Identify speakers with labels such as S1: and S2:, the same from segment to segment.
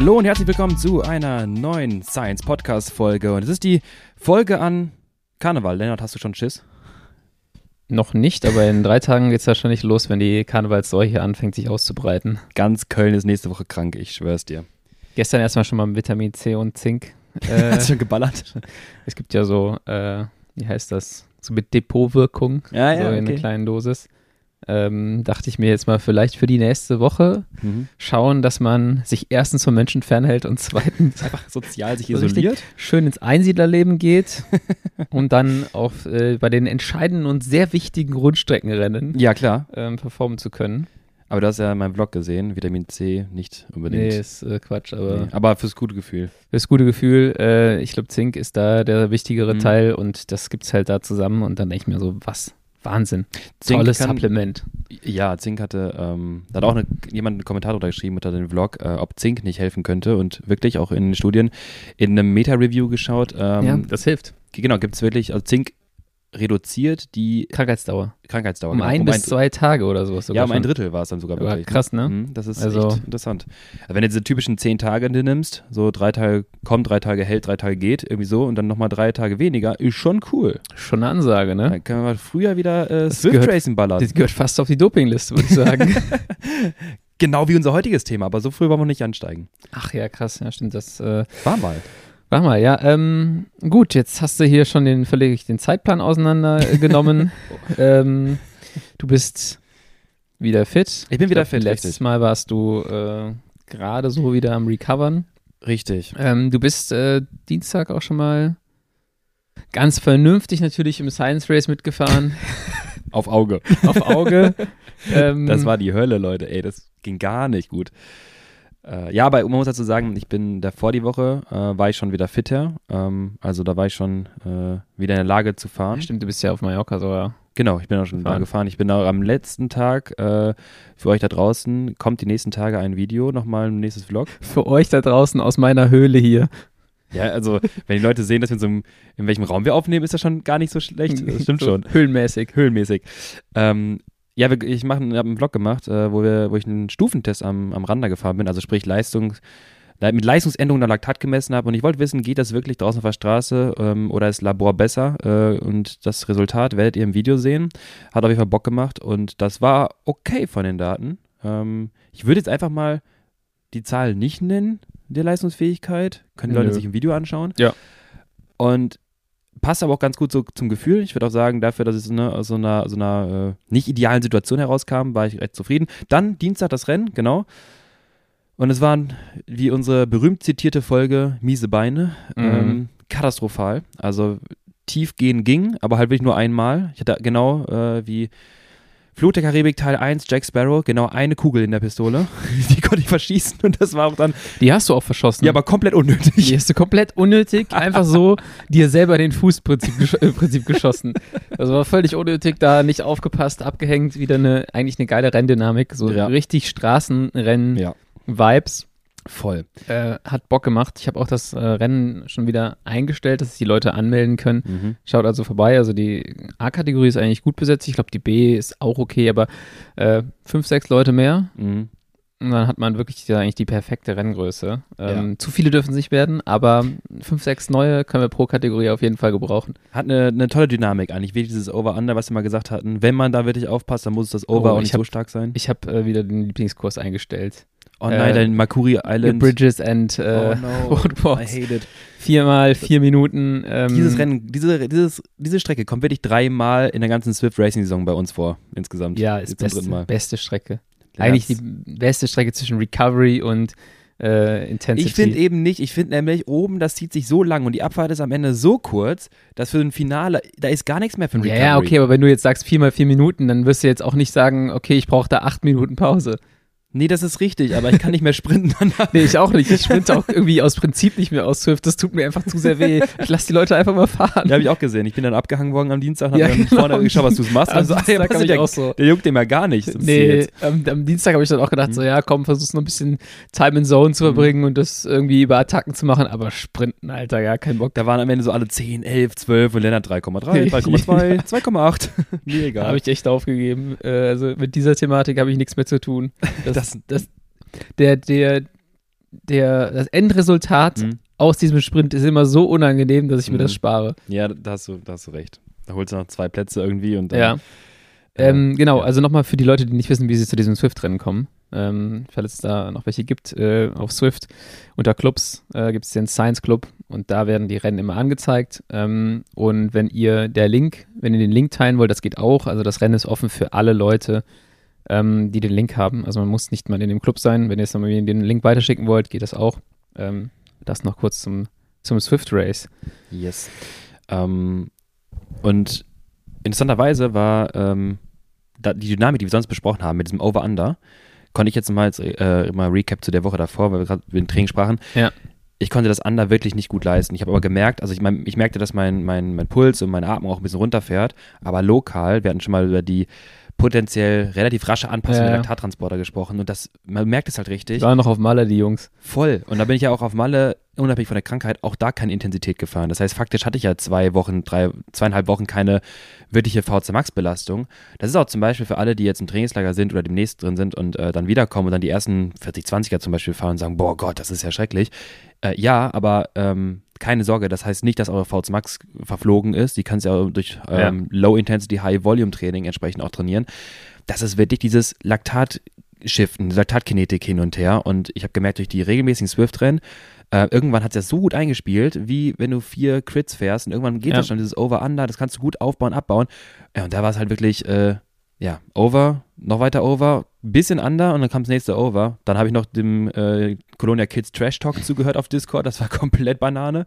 S1: Hallo und herzlich willkommen zu einer neuen Science Podcast Folge. Und es ist die Folge an Karneval. Lennart, hast du schon Schiss?
S2: Noch nicht, aber in drei Tagen geht es wahrscheinlich los, wenn die Karnevalsseuche anfängt, sich auszubreiten.
S1: Ganz Köln ist nächste Woche krank, ich schwör's dir.
S2: Gestern erstmal schon mal mit Vitamin C und Zink.
S1: Äh, Hast du schon geballert?
S2: Es gibt ja so, äh, wie heißt das? So mit Depotwirkung.
S1: Ja, ja,
S2: so in
S1: okay.
S2: einer kleinen Dosis. Ähm, dachte ich mir jetzt mal vielleicht für die nächste Woche
S1: Mhm.
S2: schauen, dass man sich erstens vom Menschen fernhält und zweitens
S1: Einfach sozial sich isoliert.
S2: schön ins Einsiedlerleben geht und dann auf, äh, bei den entscheidenden und sehr wichtigen Rundstreckenrennen
S1: Ja, klar.
S2: ähm, performen zu können.
S1: Aber du hast ja meinen Vlog gesehen, Vitamin C nicht unbedingt.
S2: Nee, ist äh, Quatsch, aber
S1: Nee, Aber fürs gute Gefühl.
S2: das gute Gefühl, äh, ich glaube, Zink ist da der wichtigere
S1: Mhm.
S2: Teil und das gibt's halt da zusammen und dann denke ich mir so, was? Wahnsinn.
S1: Zink
S2: Tolles
S1: kann-
S2: Supplement.
S1: Ja, Zink hatte, ähm, da hat auch eine, jemand einen Kommentar drunter geschrieben unter dem Vlog, äh, ob Zink nicht helfen könnte und wirklich auch in den Studien in einem Meta-Review geschaut. Ähm,
S2: das hilft.
S1: Genau, gibt es wirklich, also Zink reduziert die
S2: Krankheitsdauer.
S1: Krankheitsdauer.
S2: Um
S1: genau,
S2: ein bis zwei Tage oder sowas.
S1: Ja,
S2: sogar
S1: um ein
S2: schon.
S1: Drittel war es dann sogar wirklich.
S2: krass, ne?
S1: Mhm, Das ist
S2: Also-
S1: echt interessant. Also wenn du diese typischen zehn Tage nimmst, so drei Tage kommt, drei Tage hält, drei Tage geht, irgendwie so und dann nochmal drei Tage weniger, ist schon cool.
S2: Schon eine Ansage, ne?
S1: Dann können wir früher wieder äh,
S2: Das
S1: Swift
S2: gehört-
S1: Racing ballern.
S2: Das gehört fast auf die Dopingliste, würde ich sagen.
S1: Genau wie unser heutiges Thema, aber so früh wollen wir nicht ansteigen.
S2: Ach ja, krass, ja, stimmt. Das äh,
S1: War mal.
S2: Mach mal, ja. Ähm, gut, jetzt hast du hier schon den völlig den Zeitplan auseinandergenommen. ähm, du bist wieder fit.
S1: Ich bin wieder
S2: glaub,
S1: fit,
S2: Letztes
S1: richtig.
S2: Mal warst du äh, gerade so wieder am Recovern.
S1: Richtig.
S2: Ähm, du bist äh, Dienstag auch schon mal ganz vernünftig natürlich im Science Race mitgefahren.
S1: Auf Auge.
S2: auf Auge. ähm,
S1: Das war die Hölle, Leute. Ey, das ging gar nicht gut. Äh, ja, aber man muss dazu sagen, ich bin davor die Woche, äh, war ich schon wieder fitter. Ähm, also da war ich schon äh, wieder in der Lage zu fahren.
S2: Stimmt, du bist ja auf Mallorca sogar.
S1: Genau, ich bin auch schon
S2: Gefahren.
S1: da gefahren. Ich bin auch am letzten Tag äh, für euch da draußen, kommt die nächsten Tage ein Video, nochmal ein nächstes Vlog.
S2: Für euch da draußen aus meiner Höhle hier.
S1: Ja, also wenn die Leute sehen, dass wir in so in welchem Raum wir aufnehmen, ist das schon gar nicht so schlecht. Das stimmt
S2: So
S1: schon.
S2: Höhlenmäßig.
S1: Höhenmäßig. Ähm, ja, wir, ich mache hab einen Vlog gemacht, äh, wo, wir, wo ich einen Stufentest am, am Randa gefahren bin, also sprich Leistung, le- mit Leistungsänderungen der Laktat gemessen habe und ich wollte wissen, geht das wirklich draußen auf der Straße ähm, oder ist Labor besser? Äh, und das Resultat werdet ihr im Video sehen. Hat auf jeden Fall Bock gemacht und das war okay von den Daten. Ähm, ich würde jetzt einfach mal die Zahl nicht nennen, der Leistungsfähigkeit. Können die Leute
S2: Nö.
S1: sich im Video anschauen.
S2: Ja.
S1: Und passt aber auch ganz gut so zum Gefühl. Ich würde auch sagen, dafür, dass es ne, aus so einer, so einer äh, nicht idealen Situation herauskam, war ich recht zufrieden. Dann Dienstag das Rennen, genau. Und es waren, wie unsere berühmt zitierte Folge, miese Beine,
S2: Mhm.
S1: ähm, katastrophal. Also tief gehen ging, aber halt wirklich nur einmal. Ich hatte genau äh, wie Flut der Karibik Teil 1, Jack Sparrow, genau eine Kugel in der Pistole. Die konnte ich verschießen und das war auch dann,
S2: Die hast du auch verschossen.
S1: ja, aber komplett unnötig.
S2: Die hast du komplett unnötig, einfach so dir selber den Fuß Prinzip, gesch äh, Prinzip geschossen. Also war völlig unnötig, da nicht aufgepasst, abgehängt, wieder eine, eigentlich eine geile Renndynamik, so
S1: Ja.
S2: richtig Straßenrennen-Vibes.
S1: Voll.
S2: Äh, hat Bock gemacht. Ich habe auch das äh, Rennen schon wieder eingestellt, dass sich die Leute anmelden können.
S1: Mhm.
S2: Schaut also vorbei. Also die A-Kategorie ist eigentlich gut besetzt. Ich glaube, die B ist auch okay, aber äh, fünf, sechs Leute mehr.
S1: Mhm.
S2: Und dann hat man wirklich ja, eigentlich die perfekte Renngröße. Ähm, Zu viele dürfen es nicht werden, aber fünf, sechs neue können wir pro Kategorie auf jeden Fall gebrauchen.
S1: Hat eine, eine tolle Dynamik eigentlich, wie dieses Over-Under, was wir mal gesagt hatten. Wenn man da wirklich aufpasst, dann muss das Over
S2: Oh,
S1: auch
S2: ich
S1: nicht
S2: hab-
S1: so stark sein.
S2: Ich habe äh, wieder den Lieblingskurs eingestellt.
S1: Oh nein,
S2: äh,
S1: dein Makuri Island.
S2: Bridges and äh,
S1: oh no. I hate it.
S2: Viermal vier Minuten. Ähm,
S1: Dieses Rennen, diese, dieses, diese Strecke kommt wirklich dreimal in der ganzen Swift Racing Saison bei uns vor, insgesamt.
S2: Ja, ist beste,
S1: Mal.
S2: beste Strecke.
S1: Ja,
S2: Eigentlich die beste Strecke zwischen Recovery und äh, Intensity.
S1: Ich finde eben nicht, ich finde nämlich oben, das zieht sich so lang und die Abfahrt ist am Ende so kurz, dass für ein Finale, da ist gar nichts mehr für ein
S2: ja,
S1: Recovery.
S2: ja, okay, aber wenn du jetzt sagst viermal vier Minuten, dann wirst du jetzt auch nicht sagen, okay, ich brauche da acht Minuten Pause.
S1: Nee, das ist richtig, aber ich kann nicht mehr sprinten danach.
S2: Nee, ich auch nicht. Ich sprinte auch irgendwie aus Prinzip nicht mehr aus Swift. Das tut mir einfach zu sehr weh. Ich lasse die Leute einfach mal fahren.
S1: Ja, habe ich auch gesehen. Ich bin dann abgehangen worden am Dienstag und
S2: Ja,
S1: dann
S2: genau.
S1: vorne geschaut, was du machst.
S2: Am
S1: Also,
S2: Dienstag hab ich
S1: der,
S2: auch so.
S1: der juckt dem ja gar nicht. zum Ziel
S2: Nee, am, am Dienstag habe ich dann auch gedacht,
S1: Mhm.
S2: so, ja, komm, versuch's noch ein bisschen Time in Zone zu verbringen und das irgendwie über Attacken zu machen, aber Sprinten, Alter, gar kein Bock.
S1: Da waren am Ende so alle 10, 11, 12 und Lennart 3,3, 3,2, 2,8. Mir
S2: Da
S1: egal.
S2: habe ich echt aufgegeben. Äh, also mit dieser Thematik habe ich nichts mehr zu tun. Das,
S1: Das-
S2: das, der, der, der, das Endresultat
S1: Mhm.
S2: aus diesem Sprint ist immer so unangenehm, dass ich mir
S1: Mhm.
S2: das spare.
S1: Ja, da hast du, da hast du recht. Da holst du noch zwei Plätze irgendwie und dann.
S2: Ja.
S1: äh,
S2: Ähm, genau,
S1: ja.
S2: also nochmal für die Leute, die nicht wissen, wie sie zu diesem Swift-Rennen kommen. Ähm, falls es da noch welche gibt, äh, auf Swift unter Clubs äh, gibt es den Science Club und da werden die Rennen immer angezeigt. Ähm, und wenn ihr der Link, wenn ihr den Link teilen wollt, das geht auch. Also das Rennen ist offen für alle Leute, ähm, die den Link haben. Also man muss nicht mal in dem Club sein. Wenn ihr jetzt nochmal den Link weiterschicken wollt, geht das auch. Ähm, das noch kurz zum, zum Swift Race.
S1: Yes. Ähm, und interessanterweise war ähm, die Dynamik, die wir sonst besprochen haben, mit diesem Over-Under, konnte ich jetzt mal, als, äh, mal Recap zu der Woche davor, weil wir gerade über den Training sprachen.
S2: Ja.
S1: Ich konnte das Under wirklich nicht gut leisten. Ich habe aber gemerkt, also ich, mein, ich merkte, dass mein, mein, mein Puls und meine Atmung auch ein bisschen runterfährt, aber lokal, wir hatten schon mal über die potenziell relativ rasche Anpassung
S2: Ja,
S1: der. Laktattransporter gesprochen und das, man merkt es halt richtig.
S2: Ich war noch auf Maler, die Jungs.
S1: Voll. Und da bin ich ja auch auf Malle, unabhängig von der Krankheit, auch da keine Intensität gefahren. Das heißt, faktisch hatte ich ja zwei Wochen, drei, zweieinhalb Wochen keine wirkliche VC Max Belastung. Das ist auch zum Beispiel für alle, die jetzt im Trainingslager sind oder demnächst drin sind und äh, dann wiederkommen und dann die ersten 40, 20er zum Beispiel fahren und sagen, boah Gott, das ist ja schrecklich. Äh, ja, aber ähm, keine Sorge, das heißt nicht, dass eure VC Max verflogen ist. Die kannst du ja durch ähm, Low-Intensity, High-Volume-Training entsprechend auch trainieren. Das ist wirklich dieses Laktat Shiften, Laktatkinetik hin und her. Und ich habe gemerkt, durch die regelmäßigen Swift-Rennen, äh, irgendwann hat es das so gut eingespielt, wie wenn du vier Crits fährst und irgendwann geht
S2: Ja.
S1: das schon, dieses Over-Under, das kannst du gut aufbauen, abbauen. Ja, und da war es halt wirklich, äh, ja, Over, noch weiter Over, bisschen Under und dann kam das nächste Over. Dann habe ich noch dem äh, Colonia Kids Trash Talk zugehört auf Discord, das war komplett Banane.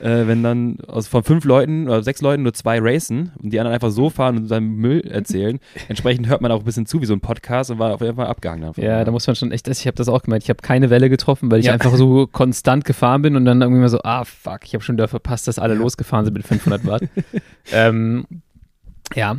S1: Äh, wenn dann aus, von fünf Leuten oder sechs Leuten nur zwei racen und die anderen einfach so fahren und seinen Müll erzählen. Entsprechend hört man auch ein bisschen zu wie so ein Podcast und war auf jeden Fall abgehangen. davon.
S2: Ja, da muss man schon echt, ich habe das auch gemeint, ich habe keine Welle getroffen, weil ich
S1: Ja.
S2: einfach so konstant gefahren bin und dann irgendwie mal so, ah fuck, ich habe schon wieder verpasst, dass alle
S1: Ja.
S2: losgefahren sind mit 500 Watt. ähm, ja,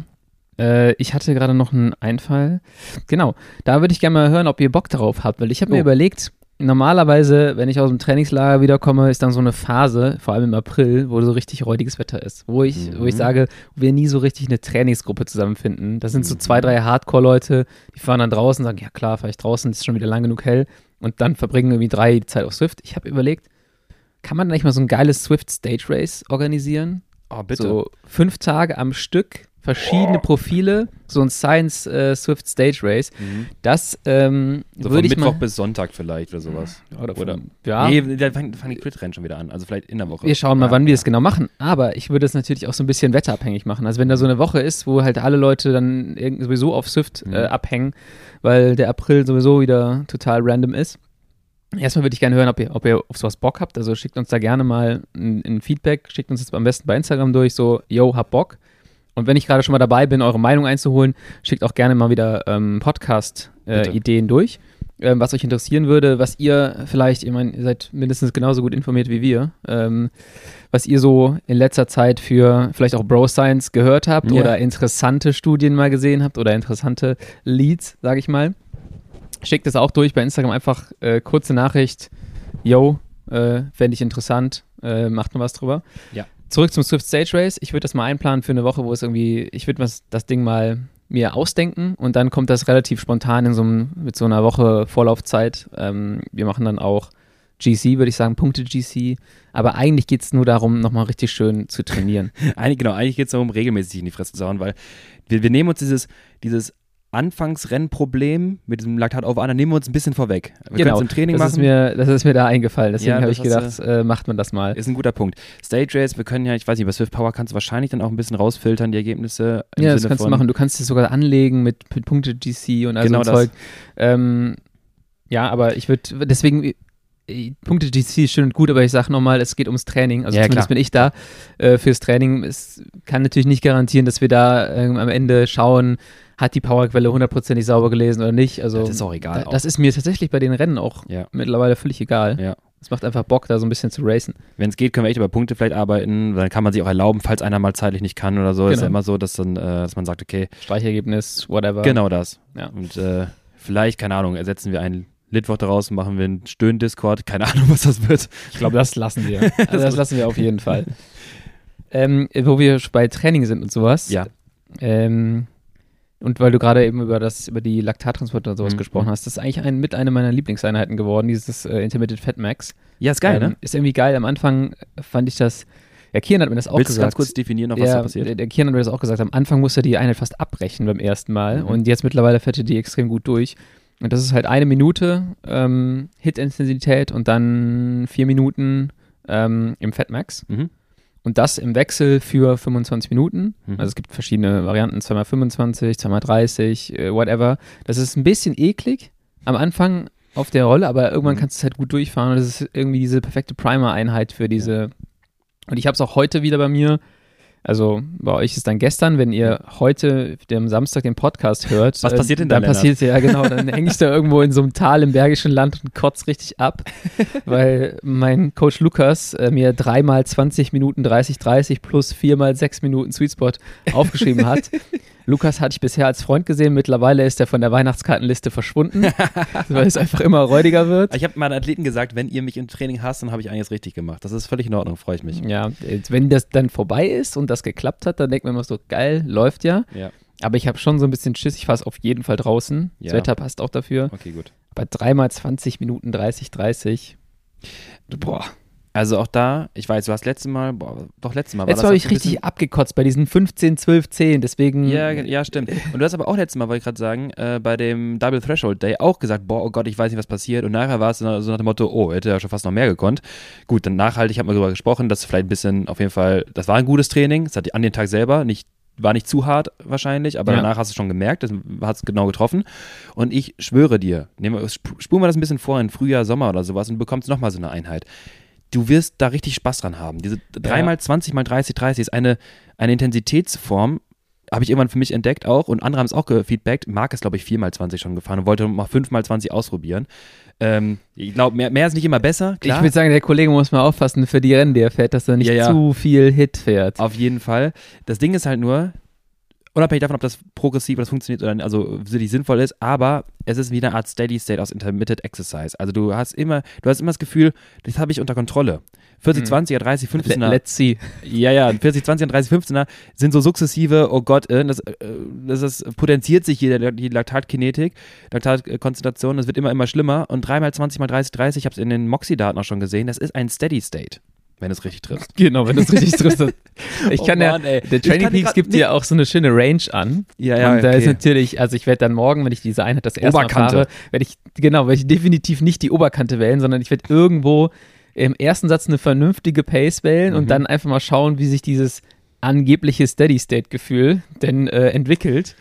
S2: äh, ich hatte gerade noch einen Einfall. Genau, da würde ich gerne mal hören, ob ihr Bock darauf habt, weil ich habe mir
S1: Oh.
S2: überlegt, normalerweise, wenn ich aus dem Trainingslager wiederkomme, ist dann so eine Phase, vor allem im April, wo so richtig räudiges Wetter ist, wo ich, wo ich
S1: Mhm.
S2: sage, wir nie so richtig eine Trainingsgruppe zusammenfinden. Das sind so
S1: Mhm.
S2: zwei, drei Hardcore-Leute, die fahren dann draußen, sagen, ja klar, fahre ich draußen, ist schon wieder lang genug hell und dann verbringen irgendwie drei die Zeit auf Swift. Ich habe überlegt, kann man da nicht mal so ein geiles Swift Stage Race organisieren?
S1: Oh, bitte.
S2: So fünf Tage am Stück, verschiedene Profile, so ein Science äh, Swift Stage Race.
S1: Mhm.
S2: Das ähm,
S1: So
S2: würde ich
S1: Mittwoch
S2: mal.
S1: bis Sonntag vielleicht oder sowas.
S2: Oder,
S1: oder-
S2: von, ja,
S1: Nee, da fangen fang die Crit-Rennen schon wieder an. Also vielleicht in der Woche.
S2: wir schauen mal,
S1: Ja.
S2: wann wir es genau machen. Aber ich würde es natürlich auch so ein bisschen wetterabhängig machen. Also wenn da so eine Woche ist, wo halt alle Leute dann irgend- sowieso auf Swift
S1: Mhm.
S2: äh, abhängen, weil der April sowieso wieder total random ist. Erstmal würde ich gerne hören, ob ihr, ob ihr auf sowas Bock habt. Also schickt uns da gerne mal ein, ein Feedback. Schickt uns jetzt am besten bei Instagram durch, so, yo, hab Bock. Und wenn ich gerade schon mal dabei bin, eure Meinung einzuholen, schickt auch gerne mal wieder ähm. Podcast-Ideen durch, ähm, was euch interessieren würde, was ihr vielleicht, ich meine, ihr seid mindestens genauso gut informiert wie wir, ähm, was ihr so in letzter Zeit für vielleicht auch Bro Science gehört habt
S1: Ja.
S2: oder interessante Studien mal gesehen habt oder interessante Leads, sage ich mal. Schickt es auch durch bei Instagram einfach äh, kurze Nachricht, yo, äh, fände ich interessant, äh, macht mal was drüber.
S1: Ja.
S2: Zurück zum Swift Stage Race. Ich würde das mal einplanen für eine Woche, wo es irgendwie, ich würde das, Ding mal mir ausdenken und dann kommt das relativ spontan in so einem, mit so einer Woche Vorlaufzeit. Ähm, wir machen dann auch GC, würde ich sagen, Punkte GC. Aber eigentlich geht es nur darum, nochmal richtig schön zu trainieren.
S1: Eigentlich, genau, eigentlich geht es darum, regelmäßig in die Fresse zu hauen, weil wir, wir nehmen uns dieses, dieses Anfangsrennproblem mit diesem Laktat over Under, nehmen wir uns ein bisschen vorweg. Wir können es im Training
S2: Genau. das, ist
S1: machen.
S2: mir, das ist mir da eingefallen. Deswegen
S1: Ja,
S2: habe
S1: das
S2: ich gedacht, äh, macht man das mal.
S1: Ist ein guter Punkt. Stage Race, wir können ja, ich weiß nicht, bei Swift Power kannst du wahrscheinlich dann auch ein bisschen rausfiltern, die Ergebnisse.
S2: Ja, das
S1: Sinne
S2: kannst du machen. Du kannst es sogar anlegen mit, mit Punkte GC und all
S1: Genau
S2: so
S1: das.
S2: Zeug. Ähm, ja, aber ich würde, deswegen, äh, Punkte GC ist schön und gut, aber ich sage nochmal, es geht ums Training. Also
S1: Ja,
S2: zumindest
S1: klar.
S2: bin ich da äh, fürs Training. Es kann natürlich nicht garantieren, dass wir da ähm, am Ende schauen, hat die Powerquelle hundertprozentig sauber gelesen oder nicht. Also
S1: Das ist auch egal
S2: Da,
S1: auch.
S2: das ist mir tatsächlich bei den Rennen auch
S1: Ja.
S2: mittlerweile völlig egal.
S1: Ja.
S2: Es macht einfach Bock, da so ein bisschen zu racen.
S1: Wenn es geht, können wir echt über Punkte vielleicht arbeiten. Dann kann man sich auch erlauben, falls einer mal zeitlich nicht kann oder so. Ist
S2: Genau.
S1: ja immer so, dass dann, äh, dass man sagt, okay,
S2: Streichergebnis, whatever.
S1: genau das.
S2: Ja.
S1: Und äh, vielleicht, keine Ahnung, ersetzen wir einen Litwoch daraus, machen wir einen Stöhn-Discord. Keine Ahnung, was das wird.
S2: Ich glaube, das lassen wir. Also das lassen wir auf jeden Fall. Ähm, wo wir bei Training sind und sowas.
S1: Ja.
S2: Ähm, und weil du gerade eben über das, über die Laktattransporte und sowas
S1: Mhm.
S2: gesprochen hast, das ist eigentlich ein, mit einer meiner Lieblingseinheiten geworden, dieses äh, Intermittent Fat Max.
S1: Ja, ist geil,
S2: ähm,
S1: ne?
S2: Ist irgendwie geil. Am Anfang fand ich das, ja, Kian hat mir das auch
S1: Willst du
S2: gesagt.
S1: ganz kurz definieren, noch was
S2: ja,
S1: da passiert?
S2: Der, der Kian hat mir das auch gesagt. Am Anfang musste er die Einheit fast abbrechen beim ersten Mal
S1: Mhm.
S2: und jetzt mittlerweile fährt er die extrem gut durch. Und das ist halt eine Minute ähm, Hit-Intensität und dann vier Minuten ähm, im Fatmax.
S1: Mhm.
S2: Und das im Wechsel für 25 Minuten.
S1: Mhm.
S2: Also es gibt verschiedene Varianten, 2x25, 2x30, äh, whatever. Das ist ein bisschen eklig am Anfang auf der Rolle, aber irgendwann
S1: Mhm.
S2: kannst du es halt gut durchfahren und das ist irgendwie diese perfekte Primer-Einheit für diese. Und ich habe es auch heute wieder bei mir. Also bei euch ist dann gestern, wenn ihr heute, dem Samstag, den Podcast hört.
S1: Was passiert denn
S2: dann?
S1: da,
S2: Dann passiert ja genau, dann hänge ich da irgendwo in so einem Tal im Bergischen Land und kotz richtig ab, weil mein Coach Lukas äh, mir dreimal 20 Minuten 30, 30 plus viermal 6 Minuten Sweet Spot aufgeschrieben hat. Lukas hatte ich bisher als Freund gesehen, mittlerweile ist er von der Weihnachtskartenliste verschwunden, weil es einfach immer räudiger wird.
S1: Ich habe meinen Athleten gesagt, wenn ihr mich im Training hasst, dann habe ich einiges richtig gemacht. Das ist völlig in Ordnung, freue ich mich.
S2: Ja, wenn das dann vorbei ist und das geklappt hat, dann denkt man immer so, geil, läuft ja.
S1: Ja,
S2: Aber ich habe schon so ein bisschen Schiss, ich fahre auf jeden Fall draußen. Das
S1: Ja.
S2: Wetter passt auch dafür.
S1: okay, gut.
S2: Bei dreimal 20 Minuten 30, 30. Boah.
S1: Also auch da, ich weiß, du hast letztes Mal, boah, doch letztes Mal war
S2: Jetzt
S1: das
S2: habe ich richtig
S1: bisschen-
S2: abgekotzt bei diesen 15, 12, 10. Deswegen.
S1: Ja, ja, stimmt. Und du hast aber auch letztes Mal, wollte ich gerade sagen, äh, bei dem Double Threshold Day auch gesagt, boah, oh Gott, ich weiß nicht, was passiert. Und nachher war es so nach dem Motto, oh, hätte ja schon fast noch mehr gekonnt. Gut, dann nachhaltig haben wir darüber gesprochen, dass vielleicht ein bisschen, auf jeden Fall, das war ein gutes Training. Es hat an den Tag selber nicht war nicht zu hart wahrscheinlich, aber
S2: Ja.
S1: danach hast du schon gemerkt, das hat es genau getroffen. Und ich schwöre dir, nehmen wir, sp- spulen wir das ein bisschen vor in Frühjahr, Sommer oder sowas und du bekommst nochmal so eine Einheit. Du wirst da richtig Spaß dran haben. Diese 3 x 20 x 30 30 ist eine, eine Intensitätsform, habe ich irgendwann für mich entdeckt auch und andere haben es auch gefeedbackt. Marc ist, glaube ich, 4 x 20 schon gefahren und wollte mal 5 x 20 ausprobieren. Ähm, ich glaube, mehr, mehr ist nicht immer besser, klar.
S2: Ich würde sagen, der Kollege muss mal aufpassen für die Rennen, die er fährt, dass er nicht
S1: Ja, ja.
S2: zu viel Hit fährt.
S1: Auf jeden Fall. Das Ding ist halt nur, unabhängig davon, ob das progressiv oder das funktioniert oder also wirklich sinnvoll ist, aber es ist wie eine Art Steady State aus Intermittent Exercise. Also du hast immer, du hast immer das Gefühl, das habe ich unter Kontrolle. 40,
S2: Mhm.
S1: 20er, 30, 15er.
S2: Let's see.
S1: Ja, ja, 40, 20 und 30, 15er sind so sukzessive, oh Gott, äh, das, äh, das, das potenziert sich hier, die Laktatkinetik, Laktatkonzentration, das wird immer, immer schlimmer. Und 3 mal 20 mal 30, 30, ich habe es in den Moxie-Daten auch schon gesehen, das ist ein Steady State, wenn du es richtig triffst.
S2: Genau, wenn du es richtig triffst. Ich
S1: Oh
S2: kann
S1: Mann,
S2: ja, der Training Peaks gibt
S1: nicht-
S2: dir auch so eine schöne Range an.
S1: Ja,
S2: und da ist natürlich, also ich werde dann morgen, wenn ich diese Einheit das erste Mal
S1: Oberkante.
S2: fahre, werde ich, genau, werde ich definitiv nicht die Oberkante wählen, sondern ich werde irgendwo im ersten Satz eine vernünftige Pace wählen
S1: Mhm.
S2: und dann einfach mal schauen, wie sich dieses angebliche Steady-State-Gefühl denn äh, entwickelt.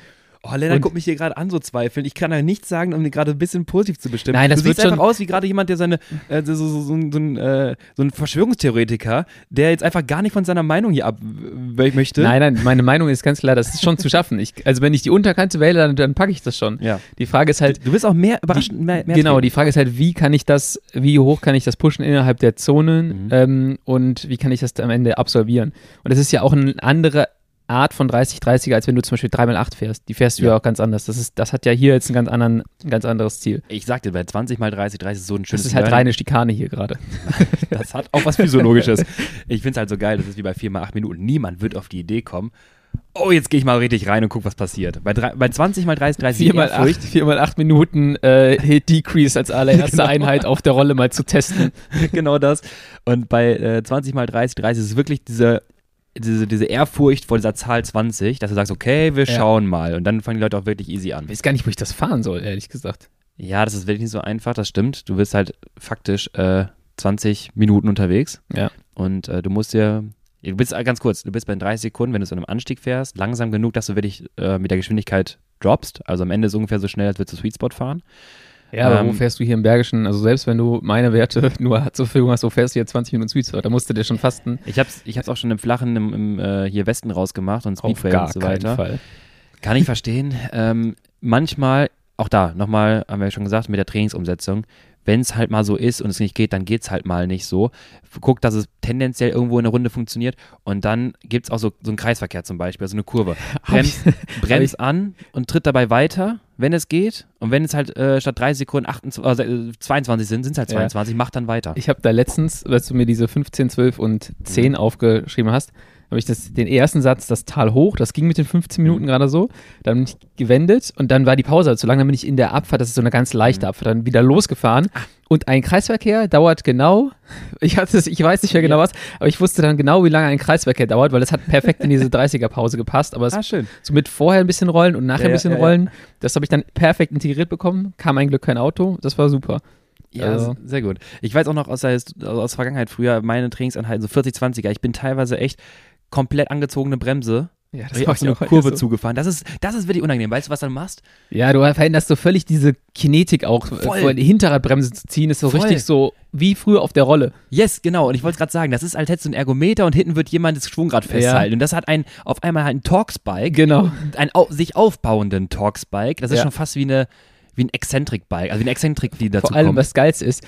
S1: Oh, Lennart guckt mich hier gerade an, so zweifeln. Ich kann ja nichts sagen, um gerade ein bisschen positiv zu bestimmen.
S2: Nein, das
S1: du siehst
S2: wird schon-
S1: einfach aus wie gerade jemand, der seine, äh, so, so, so, ein- so, ein, äh, so ein Verschwörungstheoretiker, der jetzt einfach gar nicht von seiner Meinung hier ab möchte.
S2: Nein, nein, meine Meinung ist ganz klar, das ist schon zu schaffen. Ich, also wenn ich die Unterkante wähle, dann, dann packe ich das schon.
S1: Ja.
S2: Die Frage ist halt,
S1: Du wirst auch mehr überraschend, mehr, mehr
S2: genau, die Frage ist halt, wie kann ich das, wie hoch kann ich das pushen innerhalb der Zonen
S1: Mhm.
S2: ähm, und wie kann ich das am Ende absolvieren? Und das ist ja auch eine andere Art von 30-30er, als wenn du zum Beispiel 3x8 fährst. Die fährst du ja.
S1: Ja.
S2: auch ganz anders. Das, ist, das hat ja hier jetzt einen ganz anderen, ein ganz anderes Ziel.
S1: Ich sagte, bei 20 mal 30, 30 ist so ein schönes
S2: Das ist halt reine Schikane hier gerade.
S1: Das hat auch was Physiologisches. ich finde es halt so geil, das ist wie bei 4 mal 8 Minuten. Niemand wird auf die Idee kommen, oh, jetzt gehe ich mal richtig rein und guck, was passiert. Bei, bei 20 mal 30, 30
S2: 4 mal
S1: Ehrfurcht-
S2: 8, 4 mal 8 Minuten äh, Hit Decrease als allererste
S1: Genau.
S2: Einheit auf der Rolle mal zu testen.
S1: genau das. Und bei äh, 20 mal 30, 30 ist es wirklich diese, diese, diese Ehrfurcht vor dieser Zahl 20, dass du sagst, okay, wir
S2: Ja.
S1: schauen mal. Und dann fangen die Leute auch wirklich easy an.
S2: Ich weiß gar nicht, wo ich das fahren soll, ehrlich gesagt.
S1: Ja, das ist wirklich nicht so einfach, das stimmt. Du bist halt faktisch äh, 20 Minuten unterwegs.
S2: Ja.
S1: Und äh, du musst dir, du bist äh, ganz kurz, du bist bei 30 Sekunden, wenn du so einem Anstieg fährst, langsam genug, dass du wirklich äh, mit der Geschwindigkeit droppst. Also am Ende ist es ungefähr so schnell, als würdest du Sweet Spot fahren.
S2: Ja, aber wo
S1: Ähm,
S2: fährst du hier im Bergischen? Also selbst wenn du meine Werte nur zur Verfügung hast, wo fährst du hier 20 Minuten Spot? Da musst du dir schon fasten.
S1: Ich hab's, ich hab's auch schon im Flachen im, im äh, hier Westen rausgemacht und Speedway und so
S2: keinen
S1: weiter.
S2: Fall.
S1: Kann ich verstehen. Ähm, manchmal, auch da, nochmal, haben wir ja schon gesagt, mit der Trainingsumsetzung, wenn es halt mal so ist und es nicht geht, dann geht's halt mal nicht so. Guck, dass es tendenziell irgendwo in der Runde funktioniert und dann gibt's auch so, so einen Kreisverkehr zum Beispiel, also eine Kurve. Brems, brems an und tritt dabei weiter, wenn es geht. Und wenn es halt äh, statt 30 Sekunden 28, äh, 22 sind, sind es halt
S2: Ja.
S1: 22, mach dann weiter.
S2: Ich habe da letztens, als du mir diese 15, 12 und 10 aufgeschrieben hast, habe ich das, den ersten Satz, das Tal hoch, das ging mit den 15 Minuten gerade so. Dann bin ich gewendet und dann war die Pause halt zu lang, dann bin ich in der Abfahrt, das ist so eine ganz leichte Abfahrt, dann wieder losgefahren. Und ein Kreisverkehr dauert genau, ich, hatte es, ich weiß nicht mehr genau was, aber ich wusste dann genau, wie lange ein Kreisverkehr dauert, weil es hat perfekt in diese 30er-Pause gepasst. Aber es
S1: Ah, schön.
S2: so mit vorher ein bisschen rollen und nachher
S1: Ja,
S2: ein bisschen
S1: ja, ja.
S2: rollen, das habe ich dann perfekt integriert bekommen. Kam ein Glück kein Auto, das war super.
S1: Ja,
S2: Also-
S1: sehr gut. Ich weiß auch noch aus der, aus Vergangenheit früher, meine Trainingseinheiten, so 40, 20er, ich bin teilweise echt komplett angezogene Bremse
S2: Ja,
S1: ich auf so eine Kurve zugefahren. Das ist, das ist wirklich unangenehm. Weißt du, was du dann machst?
S2: Ja, du veränderst so völlig diese Kinetik auch, äh,
S1: Voll.
S2: vor die Hinterradbremse zu ziehen, ist so
S1: Voll.
S2: richtig so wie früher auf der Rolle.
S1: Yes, genau. Und ich wollte es gerade sagen, das ist, als hättest du einen Ergometer und hinten wird jemand das Schwungrad festhalten. Und das hat ein, auf einmal halt ein Torx-Bike,
S2: Genau.
S1: einen au sich aufbauenden Torx-Bike. Das ist
S2: Ja.
S1: schon fast wie, eine, wie ein Exzentrik-Bike, also wie ein Exzentrik, die dazu
S2: Vor allem,
S1: kommt.
S2: was geilste ist,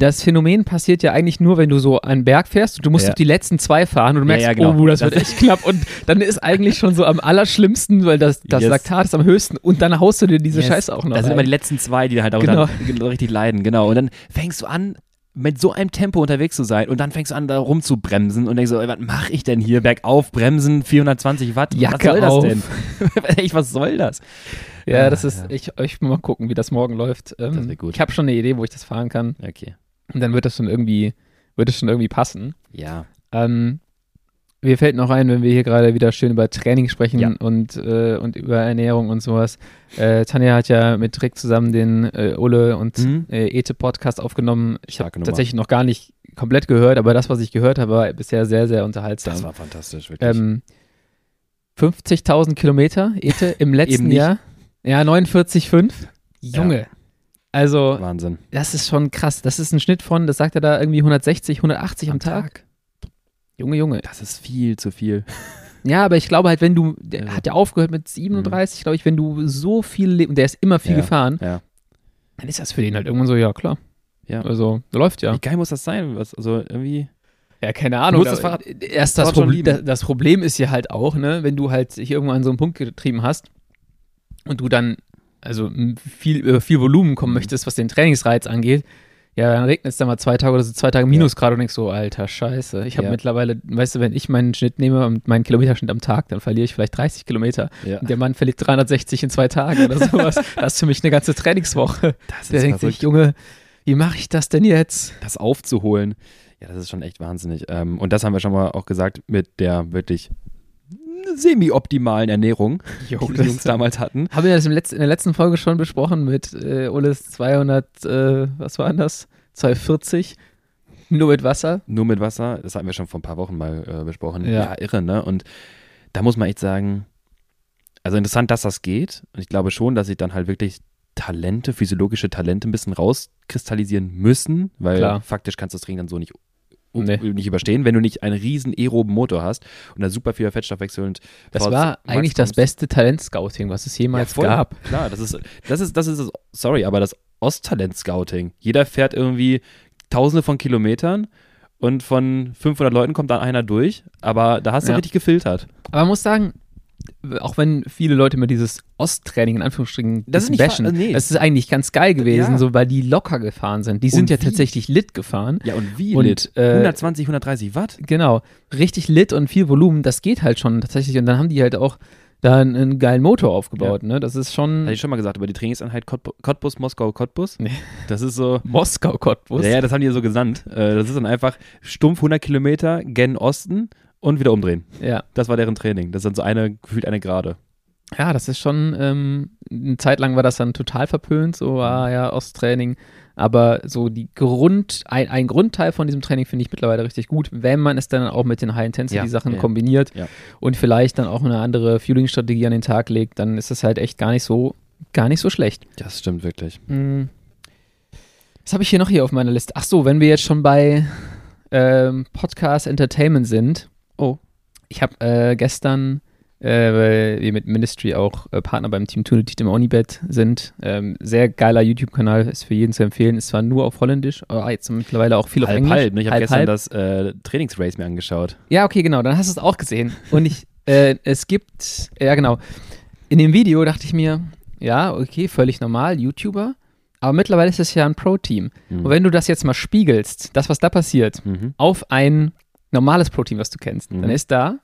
S2: das Phänomen passiert ja eigentlich nur, wenn du so einen Berg fährst und du musst
S1: Ja.
S2: die letzten zwei fahren und du
S1: Ja,
S2: merkst,
S1: ja, genau.
S2: oh, das,
S1: Das-
S2: wird echt knapp und dann ist eigentlich schon so am allerschlimmsten, weil das, das
S1: Yes.
S2: Laktat ist am höchsten und dann haust du dir diese
S1: Yes.
S2: Scheiße auch noch
S1: Das sind immer die letzten zwei, die halt auch
S2: Genau.
S1: richtig leiden, genau. Und dann fängst du an, mit so einem Tempo unterwegs zu sein und dann fängst du an, da rumzubremsen und denkst so, ey, was mache ich denn hier? Bergauf, bremsen, 420 Watt.
S2: Jacke
S1: was soll
S2: auf.
S1: das denn? Echt, was soll das?
S2: ja,
S1: Ah,
S2: das ist,
S1: ja.
S2: ich, ich mal gucken, wie das morgen läuft. Ähm,
S1: Das wird gut.
S2: Ich habe schon eine Idee, wo ich das fahren kann
S1: Okay.
S2: Und dann wird das schon irgendwie, wird es schon irgendwie passen.
S1: Ja.
S2: Ähm, mir fällt noch ein, wenn wir hier gerade wieder schön über Training sprechen
S1: Ja.
S2: und, äh, und über Ernährung und sowas. Äh, Tanja hat ja mit Rick zusammen den äh, Ole und
S1: Mhm.
S2: äh, Ete Podcast aufgenommen. Ich habe tatsächlich noch gar nicht komplett gehört, aber das, was ich gehört habe, war bisher sehr, sehr unterhaltsam.
S1: Das war fantastisch, wirklich.
S2: ähm, 50.000 Kilometer, Ete, im letzten. Jahr. Ja, 49,5. Junge. Also,
S1: Wahnsinn.
S2: das ist schon krass. Das ist ein Schnitt von, das sagt er da irgendwie 160, 180 am, Tag. Junge, Junge.
S1: Das ist viel zu viel.
S2: Ja, aber ich glaube halt, wenn du, der
S1: Ja.
S2: hat ja aufgehört mit 37, glaube ich, wenn du so viel, und der ist immer viel
S1: Ja.
S2: gefahren,
S1: Ja.
S2: dann ist das für den halt irgendwann so, ja klar.
S1: Ja.
S2: Also, läuft ja.
S1: Wie geil muss das sein? Was, also irgendwie.
S2: Ja, keine Ahnung.
S1: musst das Fahrrad-
S2: erst das, Problem, das, das Problem ist ja halt auch, ne, wenn du halt dich irgendwann an so einen Punkt getrieben hast und du dann also viel, über viel Volumen kommen
S1: Mhm.
S2: möchtest, was den Trainingsreiz angeht, ja, dann regnet es dann mal zwei Tage oder so zwei Tage Minusgrad und denkst so, alter Scheiße. Ich habe
S1: Ja.
S2: mittlerweile, weißt du, wenn ich meinen Schnitt nehme und meinen Kilometerschnitt am Tag, dann verliere ich vielleicht 30 Kilometer.
S1: Ja.
S2: Und der Mann verliert 360 in zwei Tagen oder sowas. das ist für mich eine ganze Trainingswoche.
S1: Das
S2: Der denkt sich, Junge, wie mache ich das denn jetzt?
S1: das aufzuholen. Ja, das ist schon echt wahnsinnig. Ähm, und das haben wir schon mal auch gesagt mit der wirklich semi-optimalen Ernährung,
S2: Jo,
S1: die die Jungs damals hatten.
S2: Haben wir das in der letzten Folge schon besprochen mit äh, Oles 200, äh, was war das? 240? Nur mit Wasser?
S1: Nur mit Wasser, das hatten wir schon vor ein paar Wochen mal äh, besprochen.
S2: Ja.
S1: Ja. irre, ne? Und da muss man echt sagen, also interessant, dass das geht. Und ich glaube schon, dass sich dann halt wirklich Talente, physiologische Talente ein bisschen rauskristallisieren müssen, weil
S2: Klar.
S1: faktisch kannst du das Training dann so nicht,
S2: Nee.
S1: nicht überstehen, wenn du nicht einen riesen aeroben Motor hast und da super viel Fettstoffwechsel und
S2: Das war eigentlich das beste Talentscouting, was es jemals
S1: voll.
S2: gab.
S1: Klar, das ist, das ist, das ist, das, sorry, aber das Osttalent-Scouting. Jeder fährt irgendwie tausende von Kilometern und von 500 Leuten kommt dann einer durch, aber da hast du
S2: Ja.
S1: richtig gefiltert.
S2: Aber man muss sagen, auch wenn viele Leute immer dieses Osttraining in Anführungsstrichen
S1: Das ist
S2: bashen,
S1: nee.
S2: das ist eigentlich ganz geil gewesen,
S1: Ja.
S2: so weil die locker gefahren sind. Die sind
S1: Und
S2: ja
S1: wie?
S2: tatsächlich lit gefahren.
S1: Ja, und wie
S2: Und,
S1: lit?
S2: äh,
S1: 120, 130 Watt?
S2: Genau, richtig lit und viel Volumen, das geht halt schon tatsächlich. Und dann haben die halt auch da einen, einen geilen Motor aufgebaut, ne? Das ist schon
S1: Hatte ich schon mal gesagt, über die Trainingseinheit Cottbu- Cottbus, Moskau, Cottbus.
S2: Nee.
S1: Das ist so,
S2: Moskau Cottbus.
S1: ja, ja, das haben die so gesandt. Äh, Das ist dann einfach stumpf 100 Kilometer gen Osten und wieder umdrehen.
S2: ja.
S1: Das war deren Training. Das ist dann so eine, gefühlt eine Gerade.
S2: Ja, das ist schon, ähm, eine Zeit lang war das dann total verpönt, so,
S1: Mhm.
S2: ah ja, Osttraining. Aber so die Grund, ein, ein Grundteil von diesem Training finde ich mittlerweile richtig gut, wenn man es dann auch mit den High-Intensity-Sachen
S1: Ja, ja.
S2: kombiniert
S1: Ja.
S2: und vielleicht dann auch eine andere Fueling-Strategie an den Tag legt, dann ist es halt echt gar nicht so, gar nicht so schlecht.
S1: Das stimmt wirklich.
S2: Hm. Was habe ich hier noch hier auf meiner Liste? Ach so, wenn wir jetzt schon bei ähm, Podcast Entertainment sind. Ich habe äh, gestern, äh, weil wir mit Ministry auch äh, Partner beim Team Tunity im Onibet sind, ähm, sehr geiler YouTube-Kanal, ist für jeden zu empfehlen. Ist zwar nur auf Holländisch, aber jetzt mittlerweile auch viel auf
S1: halb,
S2: Englisch.
S1: halb, ne? Ich habe gestern
S2: halb.
S1: das äh, Trainingsrace mir angeschaut.
S2: Ja, okay, genau, dann hast du es auch gesehen. Und ich, äh, es gibt, ja genau, in dem Video dachte ich mir, ja, okay, völlig normal, YouTuber, aber mittlerweile ist es ja ein Pro-Team.
S1: Mhm.
S2: Und wenn du das jetzt mal spiegelst, das, was da passiert,
S1: Mhm.
S2: auf ein normales Pro-Team, was du kennst,
S1: Mhm.
S2: dann ist da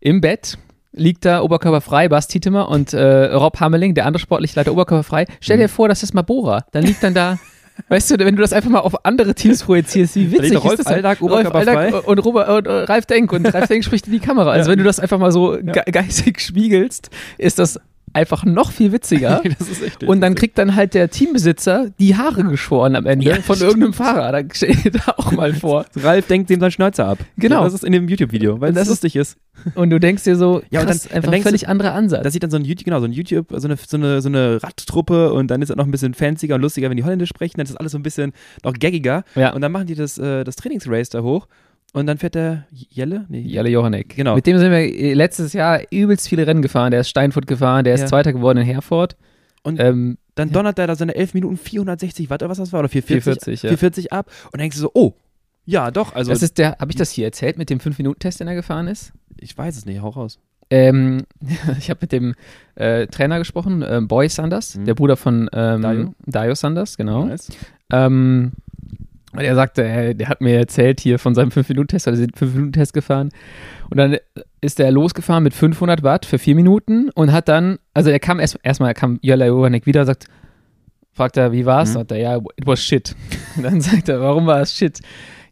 S2: im Bett liegt da oberkörperfrei Bas Tietemer und äh, Rob Hammeling, der andere sportliche Leiter, oberkörperfrei. Stell dir vor, das ist mal Bora. Dann liegt dann da, weißt du, wenn du das einfach mal auf andere Teams projizierst, wie witzig
S1: Rolf
S2: ist das? Rolf
S1: oberkörperfrei.
S2: Aldag und, Robert, und äh, Ralf Denk und Ralf Denk spricht in die Kamera. Also wenn du das einfach mal so ge geistig spiegelst, ist das einfach noch viel witziger.
S1: das ist echt
S2: Und dann kriegt dann halt der Teambesitzer die Haare geschoren am Ende
S1: Ja,
S2: von irgendeinem Fahrer. Da da auch mal vor.
S1: Ralf denkt dem sein Schnäuzer ab.
S2: Genau.
S1: Ja, das ist in dem YouTube-Video, weil das,
S2: das
S1: lustig ist.
S2: Und du denkst dir so,
S1: Ja,
S2: krass,
S1: dann-
S2: einfach
S1: dann denkst du-
S2: völlig anderer Ansatz.
S1: Da sieht dann so ein YouTube, genau, so ein YouTube, so eine, so eine, so eine Radtruppe und dann ist es noch ein bisschen fancier und lustiger, wenn die Holländisch sprechen, dann ist das alles so ein bisschen noch gaggiger.
S2: Ja.
S1: Und dann machen die das, äh, das Trainingsrace da hoch und dann fährt der Jelle? Nee.
S2: Jelle Johannek.
S1: Genau.
S2: Mit dem sind wir äh, letztes Jahr übelst viele Rennen gefahren. Der ist Steinfurt gefahren, der ist
S1: Ja.
S2: Zweiter geworden in Herford.
S1: Und
S2: Ähm,
S1: dann donnert der da seine 11 Minuten 460 Watt oder was das war, oder 440,
S2: 440, ja.
S1: 440 ab und dann denkst du so, oh, ja, doch, also
S2: das ist der, habe ich das hier erzählt mit dem 5-Minuten-Test, den er gefahren ist?
S1: ich weiß es nicht, hau raus.
S2: Ähm, ich habe mit dem äh, Trainer gesprochen, ähm, Boy Sanders,
S1: Mhm.
S2: der Bruder von ähm,
S1: Dayo?
S2: Dayo Sanders, genau.
S1: Nice.
S2: Ähm, und er sagte, äh, der hat mir erzählt hier von seinem 5-Minuten-Test, oder sie sind 5-Minuten-Test gefahren. Und dann ist er losgefahren mit 500 Watt für vier Minuten und hat dann, also er kam erst erstmal kam Jella Johannek wieder, sagt, fragt er, wie war's?
S1: Mhm.
S2: Sagt er, ja, it was shit. Und dann sagt er, warum war es shit?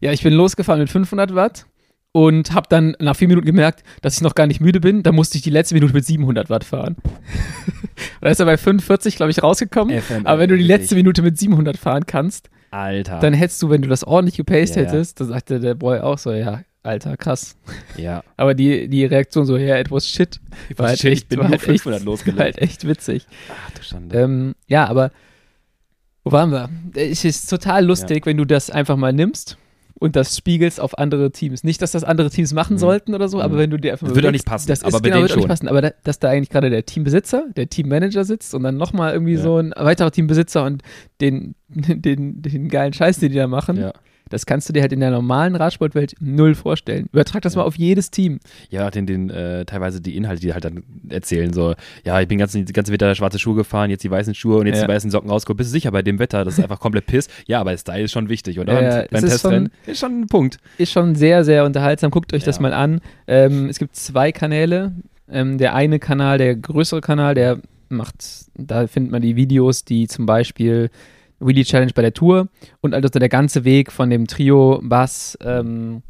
S2: Ja, ich bin losgefahren mit 500 Watt und habe dann nach vier Minuten gemerkt, dass ich noch gar nicht müde bin. Da musste ich die letzte Minute mit 700 Watt fahren. da ist er bei 45, glaube ich, rausgekommen.
S1: FML,
S2: Aber wenn du die letzte Minute mit 700 fahren kannst,
S1: Alter.
S2: dann hättest du, wenn du das ordentlich gepaced
S1: Ja, ja.
S2: hättest, dann sagte der Boy auch so, ja, Alter, krass.
S1: ja.
S2: Aber die, die Reaktion so, ja, it was shit, war halt
S1: shit, ich
S2: echt,
S1: bin
S2: war
S1: nur
S2: halt
S1: 500
S2: echt,
S1: losgelegt.
S2: war halt echt witzig.
S1: Ach du Schande.
S2: Ähm, ja, aber wo waren wir? Es ist total lustig, wenn du das einfach mal nimmst und das spiegelst auf andere Teams. Nicht, dass das andere Teams machen
S1: Mhm.
S2: sollten oder so, aber
S1: Mhm.
S2: wenn du dir einfach
S1: Das würde auch nicht passen,
S2: das
S1: aber
S2: ist,
S1: bei
S2: genau,
S1: denen
S2: würde auch nicht
S1: schon.
S2: passen. Aber da, dass da eigentlich gerade der Teambesitzer, der Teammanager sitzt und dann nochmal irgendwie
S1: Ja.
S2: so ein weiterer Teambesitzer und den, den, den geilen Scheiß, den die da machen,
S1: ja.
S2: Das kannst du dir halt in der normalen Radsportwelt null vorstellen. Übertrag das
S1: Ja.
S2: mal auf jedes Team.
S1: Ja, den, den äh, teilweise die Inhalte, die halt dann erzählen, so, ja, ich bin ganzen, die ganze Winter schwarze Schuhe gefahren, jetzt die weißen Schuhe und jetzt
S2: Ja.
S1: die weißen Socken rausgekommen. Bist du sicher bei dem Wetter? Das ist einfach komplett Piss. Ja, aber Style ist schon wichtig, oder?
S2: Ja,
S1: und beim
S2: ist
S1: Testrennen ist schon ein Punkt.
S2: Ist schon sehr, sehr unterhaltsam. Guckt euch das mal an. Ähm, es gibt zwei Kanäle. Ähm, der eine Kanal, der größere Kanal, der macht, da findet man die Videos, die zum Beispiel Wheelie Challenge bei der Tour und also der ganze Weg von dem Trio Bass, ähm,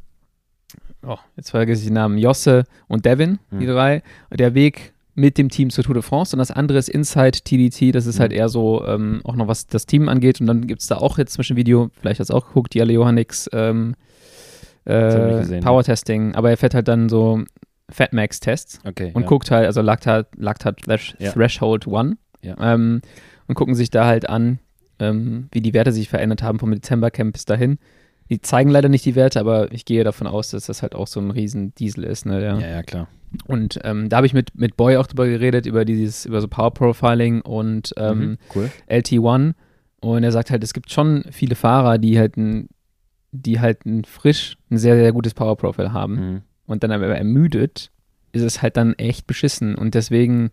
S2: oh, jetzt vergesse ich den Namen, Josse und Devin, die
S1: Hm.
S2: drei. Der Weg mit dem Team zur Tour de France und das andere ist Inside TDT, das ist
S1: Hm.
S2: halt eher so ähm, auch noch was das Team angeht und dann gibt es da auch jetzt zwischen Video, vielleicht hast du auch geguckt, die alle Johannix ähm, äh,
S1: gesehen,
S2: Power Testing, aber er fährt halt dann so Fatmax-Tests
S1: Okay.
S2: und
S1: ja.
S2: guckt halt, also Lactat, Lactat Thresh,
S1: Ja.
S2: Threshold One
S1: Ja.
S2: ähm, und gucken sich da halt an, ähm, wie die Werte sich verändert haben vom Dezembercamp bis dahin. Die zeigen leider nicht die Werte, aber ich gehe davon aus, dass das halt auch so ein riesen Diesel ist. Ne, der,
S1: Ja, ja, klar.
S2: Und ähm, da habe ich mit, mit Boy auch drüber geredet, über dieses, über so Power Profiling und ähm,
S1: Mhm, cool.
S2: LT1 und er sagt halt, es gibt schon viele Fahrer, die halt ein, die halt ein frisch, ein sehr, sehr gutes Power Profile haben
S1: Mhm.
S2: und dann aber ermüdet, ist es halt dann echt beschissen und deswegen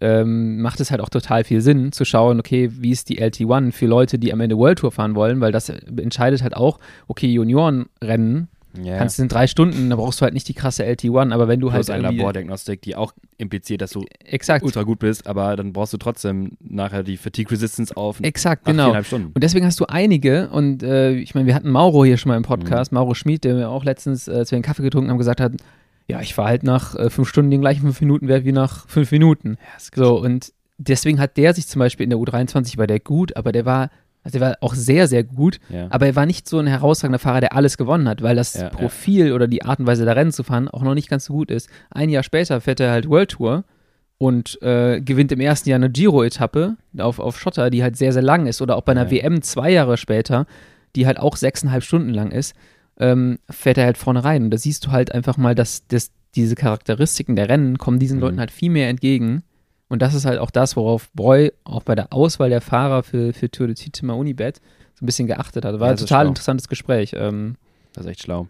S2: ähm, macht es halt auch total viel Sinn zu schauen, okay, wie ist die LT1 für Leute, die am Ende World Tour fahren wollen, weil das entscheidet halt auch, okay, Juniorenrennen,
S1: Ja.
S2: kannst du in drei Stunden, da brauchst du halt nicht die krasse LT1, aber wenn du
S1: Plus
S2: halt
S1: ein
S2: irgendwie-
S1: Labordiagnostik, die auch impliziert, dass du
S2: exakt,
S1: ultra gut bist, aber dann brauchst du trotzdem nachher die Fatigue Resistance auf
S2: exakt, genau.
S1: Stunden.
S2: Und deswegen hast du einige, und äh, ich meine, wir hatten Mauro hier schon mal im Podcast,
S1: Mhm.
S2: Mauro Schmid, der mir auch letztens, äh, als wir einen Kaffee getrunken haben, gesagt hat, ja, ich fahre halt nach äh, fünf Stunden den gleichen fünf Minuten Wert wie nach fünf Minuten.
S1: Ja,
S2: So, und deswegen hat der sich zum Beispiel in der U23 war der gut, aber der war, also der war auch sehr, sehr gut,
S1: Ja.
S2: aber er war nicht so ein herausragender Fahrer, der alles gewonnen hat, weil das
S1: Ja, ja.
S2: Profil oder die Art und Weise, da Rennen zu fahren, auch noch nicht ganz so gut ist. Ein Jahr später fährt er halt World Tour und äh, gewinnt im ersten Jahr eine Giro-Etappe auf, auf Schotter, die halt sehr, sehr lang ist. Oder auch bei einer
S1: Ja.
S2: WM zwei Jahre später, die halt auch sechseinhalb Stunden lang ist, ähm, fährt er halt vorne rein. Und da siehst du halt einfach mal, dass, dass diese Charakteristiken der Rennen kommen diesen
S1: Mhm.
S2: Leuten halt viel mehr entgegen. Und das ist halt auch das, worauf Boy auch bei der Auswahl der Fahrer für, für Tour de Titima Unibet so ein bisschen geachtet hat. War
S1: Ja,
S2: ein total
S1: schlau.
S2: interessantes Gespräch. Ähm,
S1: Das ist echt schlau.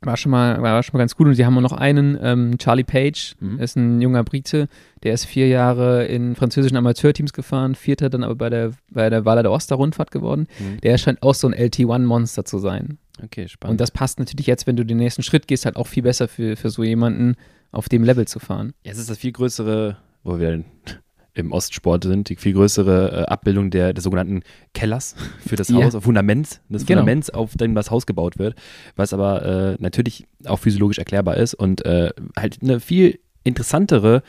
S2: War schon mal, war schon mal ganz gut. Und sie haben auch noch einen, ähm, Charlie Page,
S1: Mhm.
S2: ist ein junger Brite, der ist vier Jahre in französischen Amateurteams gefahren, vierter dann aber bei der, bei der Waller der Oster Rundfahrt geworden.
S1: Mhm.
S2: Der scheint auch so ein LT1-Monster zu sein.
S1: Okay, spannend.
S2: Und das passt natürlich jetzt, wenn du den nächsten Schritt gehst, halt auch viel besser für, für so jemanden. auf dem Level zu fahren.
S1: Ja, es ist das viel größere, wo wir im Ostsport sind, die viel größere äh, Abbildung der, des sogenannten Kellers für das
S2: Ja.
S1: Haus, Fundaments, des
S2: Genau.
S1: Fundaments, auf dem das Haus gebaut wird, was aber äh, natürlich auch physiologisch erklärbar ist und äh, halt eine viel interessantere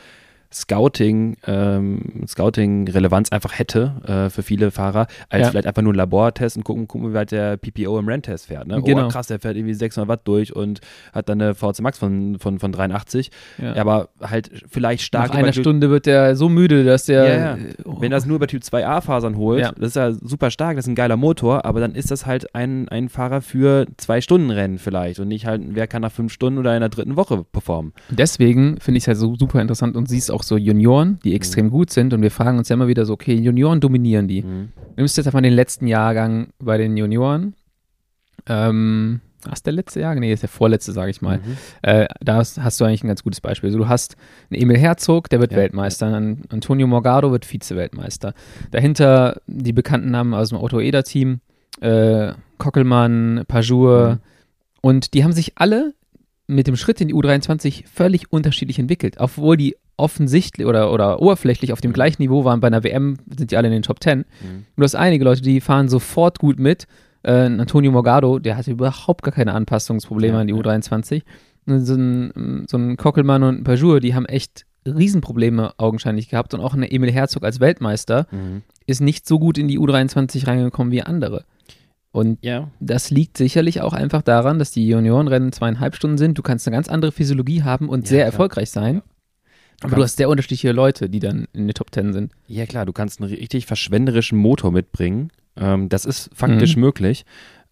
S1: Scouting, ähm, Scouting-Relevanz einfach hätte äh, für viele Fahrer, als
S2: Ja.
S1: vielleicht einfach nur ein Labortest und gucken, gucken wie weit der PPO im Renntest fährt. Ne?
S2: Genau.
S1: Oh, krass, der fährt irgendwie 600 Watt durch und hat dann eine VC Max von, von, von 83.
S2: Ja.
S1: Aber halt vielleicht stark
S2: Nach einer Stunde wird der so müde, dass der. Äh, oh.
S1: wenn das nur über Typ 2a-Fasern holt,
S2: Ja.
S1: das ist ja super stark, das ist ein geiler Motor, aber dann ist das halt ein, ein Fahrer für zwei Stunden Rennen vielleicht und nicht halt, wer kann nach fünf Stunden oder in der dritten Woche performen.
S2: Deswegen finde ich es halt so super interessant und siehst auch so Junioren, die extrem gut sind und wir fragen uns ja immer wieder so, okay, Junioren dominieren die.
S1: Mhm.
S2: Du nimmst jetzt einfach den letzten Jahrgang bei den Junioren. Ähm, ist der letzte Jahrgang? Nee, ist der vorletzte, sage ich mal.
S1: Mhm.
S2: Äh, da hast, hast du eigentlich ein ganz gutes Beispiel. Also du hast einen Emil Herzog, der wird
S1: Ja.
S2: Weltmeister, An Antonio Morgado wird Vize-Weltmeister. Dahinter die bekannten Namen aus dem Auto-Eder-Team, äh, Kockelmann, Pajur
S1: Mhm.
S2: und die haben sich alle mit dem Schritt in die U23 völlig unterschiedlich entwickelt, obwohl die offensichtlich oder, oder oberflächlich auf dem gleichen Niveau waren. Bei einer WM sind die alle in den Top 10.
S1: Mhm.
S2: Und du hast einige Leute, die fahren sofort gut mit. Äh, Antonio Morgado, der hatte überhaupt gar keine Anpassungsprobleme
S1: Ja,
S2: an die
S1: ja.
S2: U23. Und so ein, so ein Kockelmann und ein Pajur, die haben echt Riesenprobleme augenscheinlich gehabt. Und auch ein Emil Herzog als Weltmeister
S1: Mhm.
S2: ist nicht so gut in die U23 reingekommen wie andere. Und
S1: Ja,
S2: das liegt sicherlich auch einfach daran, dass die Juniorenrennen zweieinhalb Stunden sind. Du kannst eine ganz andere Physiologie haben und
S1: Ja,
S2: sehr
S1: klar.
S2: erfolgreich sein. Aber du hast sehr unterschiedliche Leute, die dann in den Top Ten sind.
S1: ja klar, du kannst einen richtig verschwenderischen Motor mitbringen. Ähm, das ist faktisch
S2: Mhm.
S1: möglich,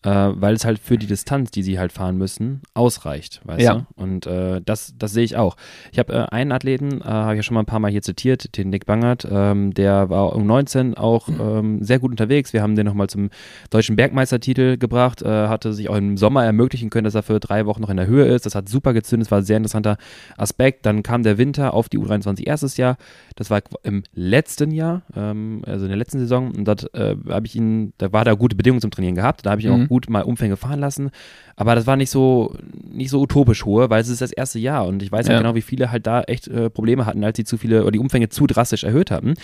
S1: äh, weil es halt für die Distanz, die sie halt fahren müssen, ausreicht, weißt
S2: Ja.
S1: du? Und äh, das, das sehe ich auch. Ich habe äh, einen Athleten, äh, habe ich ja schon mal ein paar Mal hier zitiert, den Nick Bangert, ähm, der war um 19 auch ähm, sehr gut unterwegs. Wir haben den nochmal zum deutschen Bergmeistertitel gebracht, äh, hatte sich auch im Sommer ermöglichen können, dass er für drei Wochen noch in der Höhe ist. Das hat super gezündet, das war ein sehr interessanter Aspekt. Dann kam der Winter auf die U23 erstes Jahr. Das war im letzten Jahr, ähm, also in der letzten Saison. Und dort äh, habe ich ihn, da war da gute Bedingungen zum Trainieren gehabt. Da habe ich
S2: Mhm.
S1: auch gut mal Umfänge fahren lassen. Aber das war nicht so, nicht so utopisch hohe, weil es ist das erste Jahr. Und ich weiß
S2: Ja.
S1: halt genau, wie viele halt da echt äh, Probleme hatten, als sie zu viele oder die Umfänge zu drastisch erhöht hatten.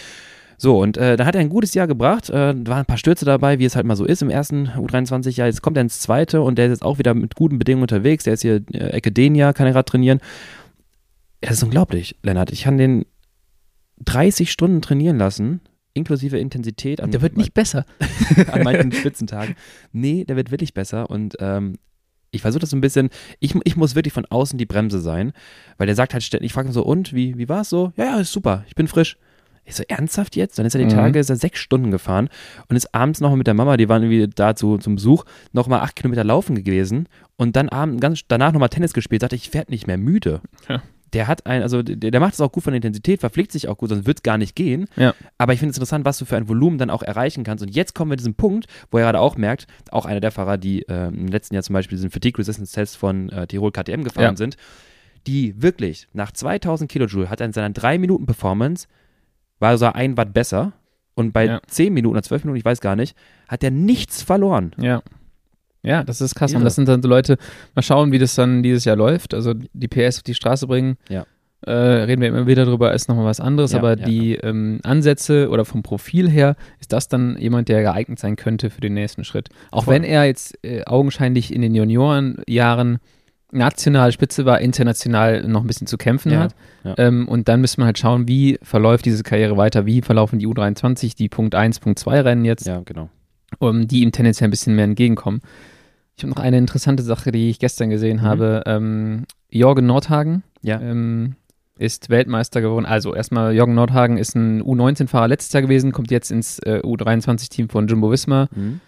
S1: So, und äh, da hat er ein gutes Jahr gebracht. Äh, da waren ein paar Stürze dabei, wie es halt mal so ist im ersten U23-Jahr. Jetzt kommt er ins zweite und der ist jetzt auch wieder mit guten Bedingungen unterwegs. Der ist hier äh, Ecke Denia, kann er gerade trainieren. Das ist unglaublich, Lennart. Ich kann den 30 Stunden trainieren lassen, inklusive Intensität. An,
S2: Der wird nicht besser.
S1: an manchen Spitzentagen. Nee, der wird wirklich besser und ähm, ich versuche das so ein bisschen, ich, ich muss wirklich von außen die Bremse sein, weil der sagt halt ständig, ich frage ihn so, und, wie, wie war es so? Ja, ja, ist super, ich bin frisch. Ich so, ernsthaft jetzt? Dann ist er die
S2: Mhm.
S1: Tage, ist er sechs Stunden gefahren und ist abends nochmal mit der Mama, die waren irgendwie da zu, zum Besuch, nochmal acht Kilometer laufen gewesen und dann abend, ganz, danach nochmal Tennis gespielt, sagte, ich werde nicht mehr müde.
S2: Ja.
S1: Der hat ein, also der, der macht es auch gut von der Intensität, verpflegt sich auch gut, sonst wird es gar nicht gehen.
S2: Ja.
S1: Aber ich finde es interessant, was du für ein Volumen dann auch erreichen kannst. Und jetzt kommen wir zu diesem Punkt, wo er gerade auch merkt, auch einer der Fahrer, die äh, im letzten Jahr zum Beispiel diesen Fatigue Resistance Test von äh, Tirol KTM gefahren
S2: Ja.
S1: sind, die wirklich nach 2000 Kilojoule hat er in seiner 3 Minuten Performance, war so ein Watt besser. Und bei
S2: Ja.
S1: 10 Minuten oder 12 Minuten, ich weiß gar nicht, hat er nichts verloren.
S2: Ja. Ja, das ist krass. Und
S1: Irre.
S2: das sind dann so Leute, mal schauen, wie das dann dieses Jahr läuft. Also die PS auf die Straße bringen.
S1: Ja.
S2: Äh, reden wir immer wieder drüber, ist nochmal was anderes,
S1: Ja,
S2: aber
S1: ja,
S2: die Ähm, Ansätze oder vom Profil her ist das dann jemand, der geeignet sein könnte für den nächsten Schritt. Auch
S1: Voll.
S2: wenn er jetzt äh, augenscheinlich in den Juniorenjahren national Spitze war, international noch ein bisschen zu kämpfen
S1: Ja,
S2: hat.
S1: ja.
S2: Ähm, und dann müssen wir halt schauen, wie verläuft diese Karriere weiter, wie verlaufen die U23, die Punkt 1, Punkt 2 Rennen jetzt
S1: Ja, genau.
S2: um, die ihm tendenziell ein bisschen mehr entgegenkommen. Ich habe noch eine interessante Sache, die ich gestern gesehen
S1: Mhm.
S2: habe. Ähm, Jorgen Nordhagen
S1: Ja.
S2: ähm, ist Weltmeister geworden. Also erstmal, Jorgen Nordhagen ist ein U19-Fahrer letztes Jahr gewesen, kommt jetzt ins äh, U23-Team von Jumbo Visma.
S1: Mhm.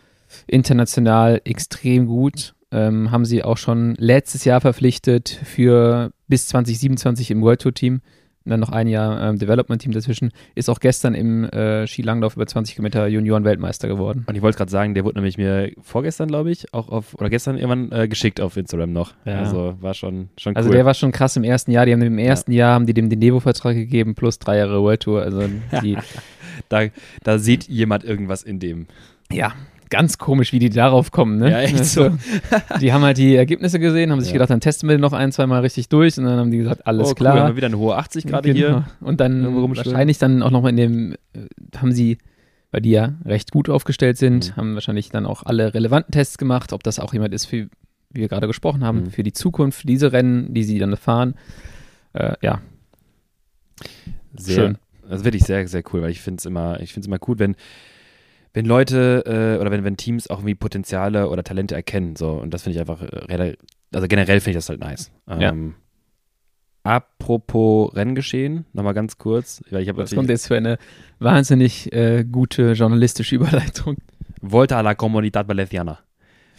S2: International extrem gut. Ähm, haben sie auch schon letztes Jahr verpflichtet für bis 2027 im World Tour Team. Und dann noch ein Jahr ähm, Development Team dazwischen. Ist auch gestern im äh, Skilanglauf über 20 Kilometer Junioren-Weltmeister geworden.
S1: Und ich wollte gerade sagen, der wurde nämlich mir vorgestern, glaube ich, auch auf, oder gestern irgendwann äh, geschickt auf Instagram noch.
S2: Ja.
S1: Also war schon, schon cool.
S2: Also der war schon krass im ersten Jahr. Die haben im ersten Jahr haben die dem den Devo-Vertrag gegeben plus drei Jahre World Tour. Also die,
S1: da, da sieht jemand irgendwas in dem.
S2: ja, ganz komisch, wie die darauf kommen, ne?
S1: Ja, echt
S2: Also, die haben halt die Ergebnisse gesehen, haben sich
S1: Ja.
S2: gedacht, dann testen wir den noch ein, zwei Mal richtig durch und dann haben die gesagt, alles
S1: oh,
S2: klar.
S1: Cool, haben wir wieder eine hohe 80 gerade
S2: Genau.
S1: hier.
S2: Und dann wahrscheinlich dann auch noch in dem, äh, haben sie, weil die ja recht gut aufgestellt sind,
S1: Mhm.
S2: haben wahrscheinlich dann auch alle relevanten Tests gemacht, ob das auch jemand ist, für, wie wir gerade gesprochen haben,
S1: Mhm.
S2: für die Zukunft, für diese Rennen, die sie dann fahren. Äh, ja,
S1: Sehr,
S2: Schön.
S1: Das ist wirklich sehr, sehr cool, weil ich finde es immer, ich finde es immer gut, wenn, wenn Leute äh, oder wenn, wenn Teams auch irgendwie Potenziale oder Talente erkennen. So, und das finde ich einfach, äh, also generell finde ich das halt nice.
S2: Ja.
S1: Ähm, Apropos Renngeschehen, nochmal ganz kurz, weil ich habe
S2: was kommt jetzt für eine wahnsinnig äh, gute journalistische Überleitung?
S1: Volta a la Comunidad Valenciana.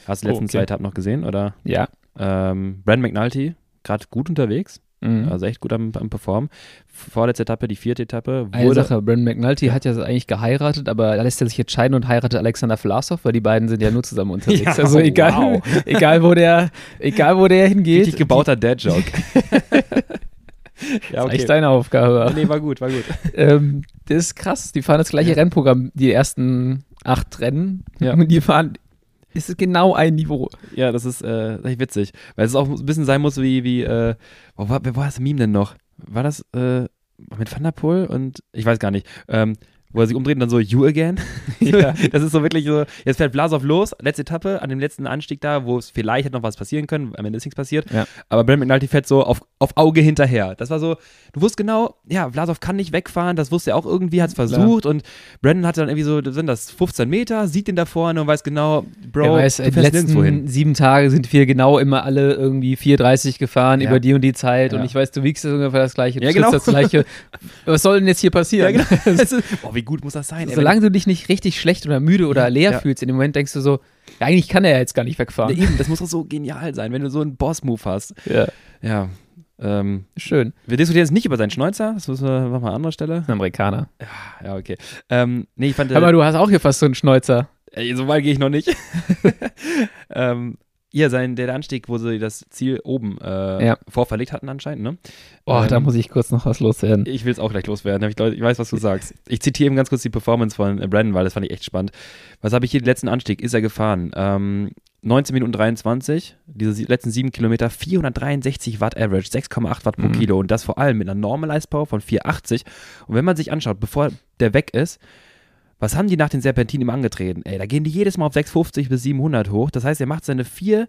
S1: Hast du die
S2: Oh,
S1: letzten
S2: okay.
S1: zwei Etappen noch gesehen? Oder
S2: Ja.
S1: ähm, Brand McNulty, gerade gut unterwegs,
S2: Mhm.
S1: also echt gut am, am Performen. Vorletzte Etappe, die vierte Etappe,
S2: Eine Sache, Brandon McNulty hat ja eigentlich geheiratet, aber da lässt er sich jetzt scheiden und heiratet Alexander Vlasov, weil die beiden sind ja nur zusammen unterwegs.
S1: Ja,
S2: also egal,
S1: wow.
S2: egal wo der, egal wo der hingeht.
S1: richtig gebauter Dad-Joke. ja,
S2: Das ist echt deine Aufgabe.
S1: Nee, war gut, war gut.
S2: ähm, das ist krass. Die fahren das gleiche. Rennprogramm, die ersten acht Rennen.
S1: Ja.
S2: Und die fahren, es ist genau ein Niveau.
S1: Ja, das ist äh, echt witzig. Weil es auch ein bisschen sein muss wie, wie äh, wo war, wer war das Meme denn noch? War das äh, mit Van der Poel und ich weiß gar nicht. Ähm, wo er sich umdreht und dann so, you again?
S2: Ja.
S1: Das ist so wirklich so, jetzt fährt Blasov los, letzte Etappe, an dem letzten Anstieg da, wo es vielleicht hätte noch was passieren können, am Ende ist nichts passiert.
S2: Ja.
S1: Aber Brent McNulty fährt so auf, auf Auge hinterher. Das war so, du wusstest genau, ja, Blasov kann nicht wegfahren, das wusste er auch irgendwie, hat es versucht und Brandon hatte dann irgendwie so, das sind das 15 Meter, sieht den da vorne und weiß genau, Bro,
S2: Wer weiß,
S1: du
S2: die
S1: fährst
S2: letzten sieben Tage sind wir genau immer alle irgendwie 4,30 gefahren
S1: Ja.
S2: über die und die Zeit und ich weiß, du wiegst ungefähr das gleiche, du
S1: Ja, genau.
S2: das gleiche. Was soll denn jetzt hier passieren?
S1: Ja, genau. Boah, wie gut muss das sein? ey,
S2: Solange du dich nicht richtig schlecht oder müde oder
S1: Ja,
S2: leer
S1: ja.
S2: fühlst, in dem Moment denkst du so, ja, eigentlich kann er ja jetzt gar nicht wegfahren.
S1: eben, das muss doch so genial sein, wenn du so einen Boss-Move hast.
S2: Ja,
S1: Ja. Ähm,
S2: schön.
S1: wir diskutieren jetzt nicht über seinen Schnäuzer, das müssen wir machen an anderer Stelle.
S2: Ein Amerikaner.
S1: Ja, okay. Ähm, nee, ich fand,
S2: Aber du hast auch hier fast so einen Schnäuzer.
S1: Ey, so weit gehe ich noch nicht. ähm, ja, sein, der Anstieg, wo sie das Ziel oben äh,
S2: Ja.
S1: vorverlegt hatten anscheinend, ne?
S2: Boah,
S1: Ähm,
S2: da muss ich kurz noch was loswerden.
S1: Ich will es auch gleich loswerden. Ich, ich weiß, was du sagst. Ich zitiere eben ganz kurz die Performance von äh, Brandon, weil das fand ich echt spannend. Was habe ich hier? Den letzten Anstieg ist er gefahren. Ähm, 19 Minuten 23, diese letzten sieben Kilometer, 463 Watt Average, 6,8 Watt pro
S2: Mhm.
S1: Kilo und das vor allem mit einer Normalized Power von 480. Und wenn man sich anschaut, bevor der weg ist, was haben die nach den Serpentinen immer angetreten? Ey, da gehen die jedes Mal auf 650 bis 700 hoch. Das heißt, er macht seine 4,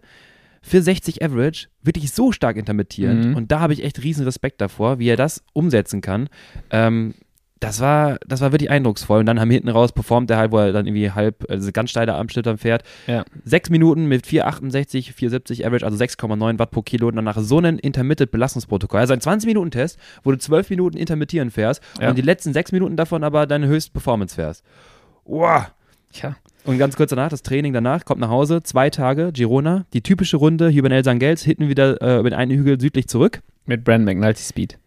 S1: 460 Average wirklich so stark intermittierend.
S2: Mhm.
S1: Und da habe ich echt riesen Respekt davor, wie er das umsetzen kann. Ähm, das war, das war wirklich eindrucksvoll. Und dann haben hinten raus performt er halt, wo er dann irgendwie halb, also ganz steile Abschnitt dann fährt.
S2: Ja.
S1: Sechs Minuten mit 468, 470 Average, also 6,9 Watt pro Kilo und danach so einen Intermittent Belastungsprotokoll. Also ein 20-Minuten-Test, wo du 12 Minuten intermittieren fährst
S2: Ja.
S1: und die letzten sechs Minuten davon aber deine höchste Performance fährst. Wow.
S2: Tja.
S1: Und ganz kurz danach, das Training danach, kommt nach Hause, zwei Tage, Girona, die typische Runde, Juvenel Sangels, hinten wieder äh, über den einen Hügel südlich zurück
S2: Mit Brandon McNulty Speed.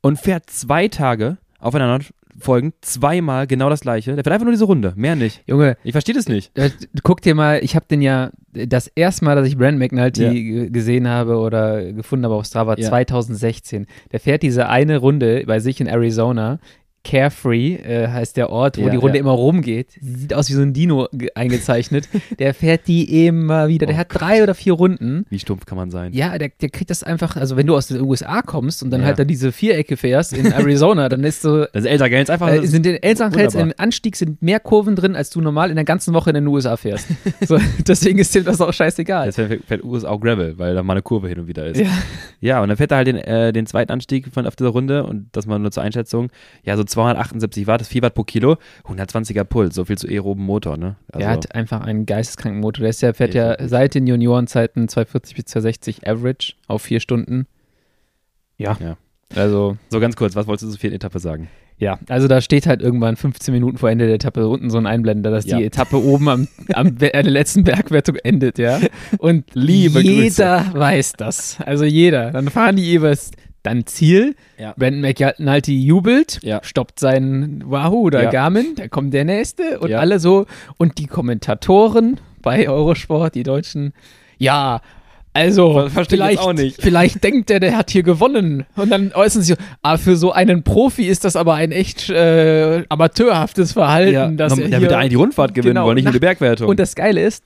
S1: und fährt zwei Tage aufeinander folgend, zweimal genau das gleiche. Der fährt einfach nur diese Runde, mehr nicht.
S2: Junge,
S1: Ich verstehe das nicht.
S2: äh, guck dir mal, ich habe den ja das erste Mal, dass ich Brandon McNulty
S1: Ja.
S2: ge- gesehen habe oder gefunden habe auf Strava,
S1: Ja.
S2: 2016. Der fährt diese eine Runde bei sich in Arizona. Carefree äh, heißt der Ort, wo
S1: Ja,
S2: die Runde
S1: ja.
S2: immer rumgeht. Sieht aus wie so ein Dino ge- eingezeichnet. der fährt die immer wieder. Der
S1: Oh
S2: hat drei oder vier Runden.
S1: Wie stumpf kann man sein?
S2: Ja, der, der kriegt das einfach, also wenn du aus den USA kommst und dann
S1: Ja.
S2: halt da diese Vierecke fährst in Arizona, dann ist so,
S1: Das ist Elsa Gels einfach.
S2: äh, sind in
S1: wunderbar.
S2: im Anstieg sind mehr Kurven drin, als du normal in der ganzen Woche in den USA fährst. so, deswegen ist dem das auch scheißegal.
S1: Jetzt fährt, fährt US auch Gravel, weil da mal eine Kurve hin und wieder ist.
S2: Ja.
S1: Und dann fährt er halt den, äh, den zweiten Anstieg von auf dieser Runde und das mal nur zur Einschätzung. Ja, so 278 Watt, ist 4 Watt pro Kilo, 120er Puls, so viel zu aeroben Motor, ne? Also,
S2: Der hat einfach einen geisteskranken Motor. Der ist ja, fährt ja seit den Juniorenzeiten 240 bis 260 Average auf vier Stunden. Ja.
S1: Ja.
S2: Also,
S1: so ganz kurz, was wolltest du zur vierten Etappe sagen?
S2: ja. Also da steht halt irgendwann 15 Minuten vor Ende der Etappe unten so ein Einblender, dass
S1: Ja.
S2: die Etappe oben am, am an der letzten Bergwertung endet, ja. Und
S1: Liebe
S2: jeder weiß das. Also jeder. Dann fahren die jeweils dann Ziel.
S1: Ja.
S2: Brandon McNulty jubelt,
S1: Ja.
S2: stoppt seinen Wahoo oder
S1: Ja.
S2: Garmin, da kommt der nächste und
S1: Ja.
S2: alle so. Und die Kommentatoren bei Eurosport, die Deutschen, ja, Also,
S1: Ver- versteh ich jetzt
S2: vielleicht,
S1: auch nicht.
S2: vielleicht denkt der, der hat hier gewonnen. Und dann äußern sie ah, für so einen Profi ist das aber ein echt äh, amateurhaftes Verhalten, dass
S1: der
S2: er
S1: wird
S2: hier,
S1: ja eigentlich die Rundfahrt gewinnen
S2: Genau,
S1: wollen, nicht nur die Bergwertung.
S2: Und das Geile ist,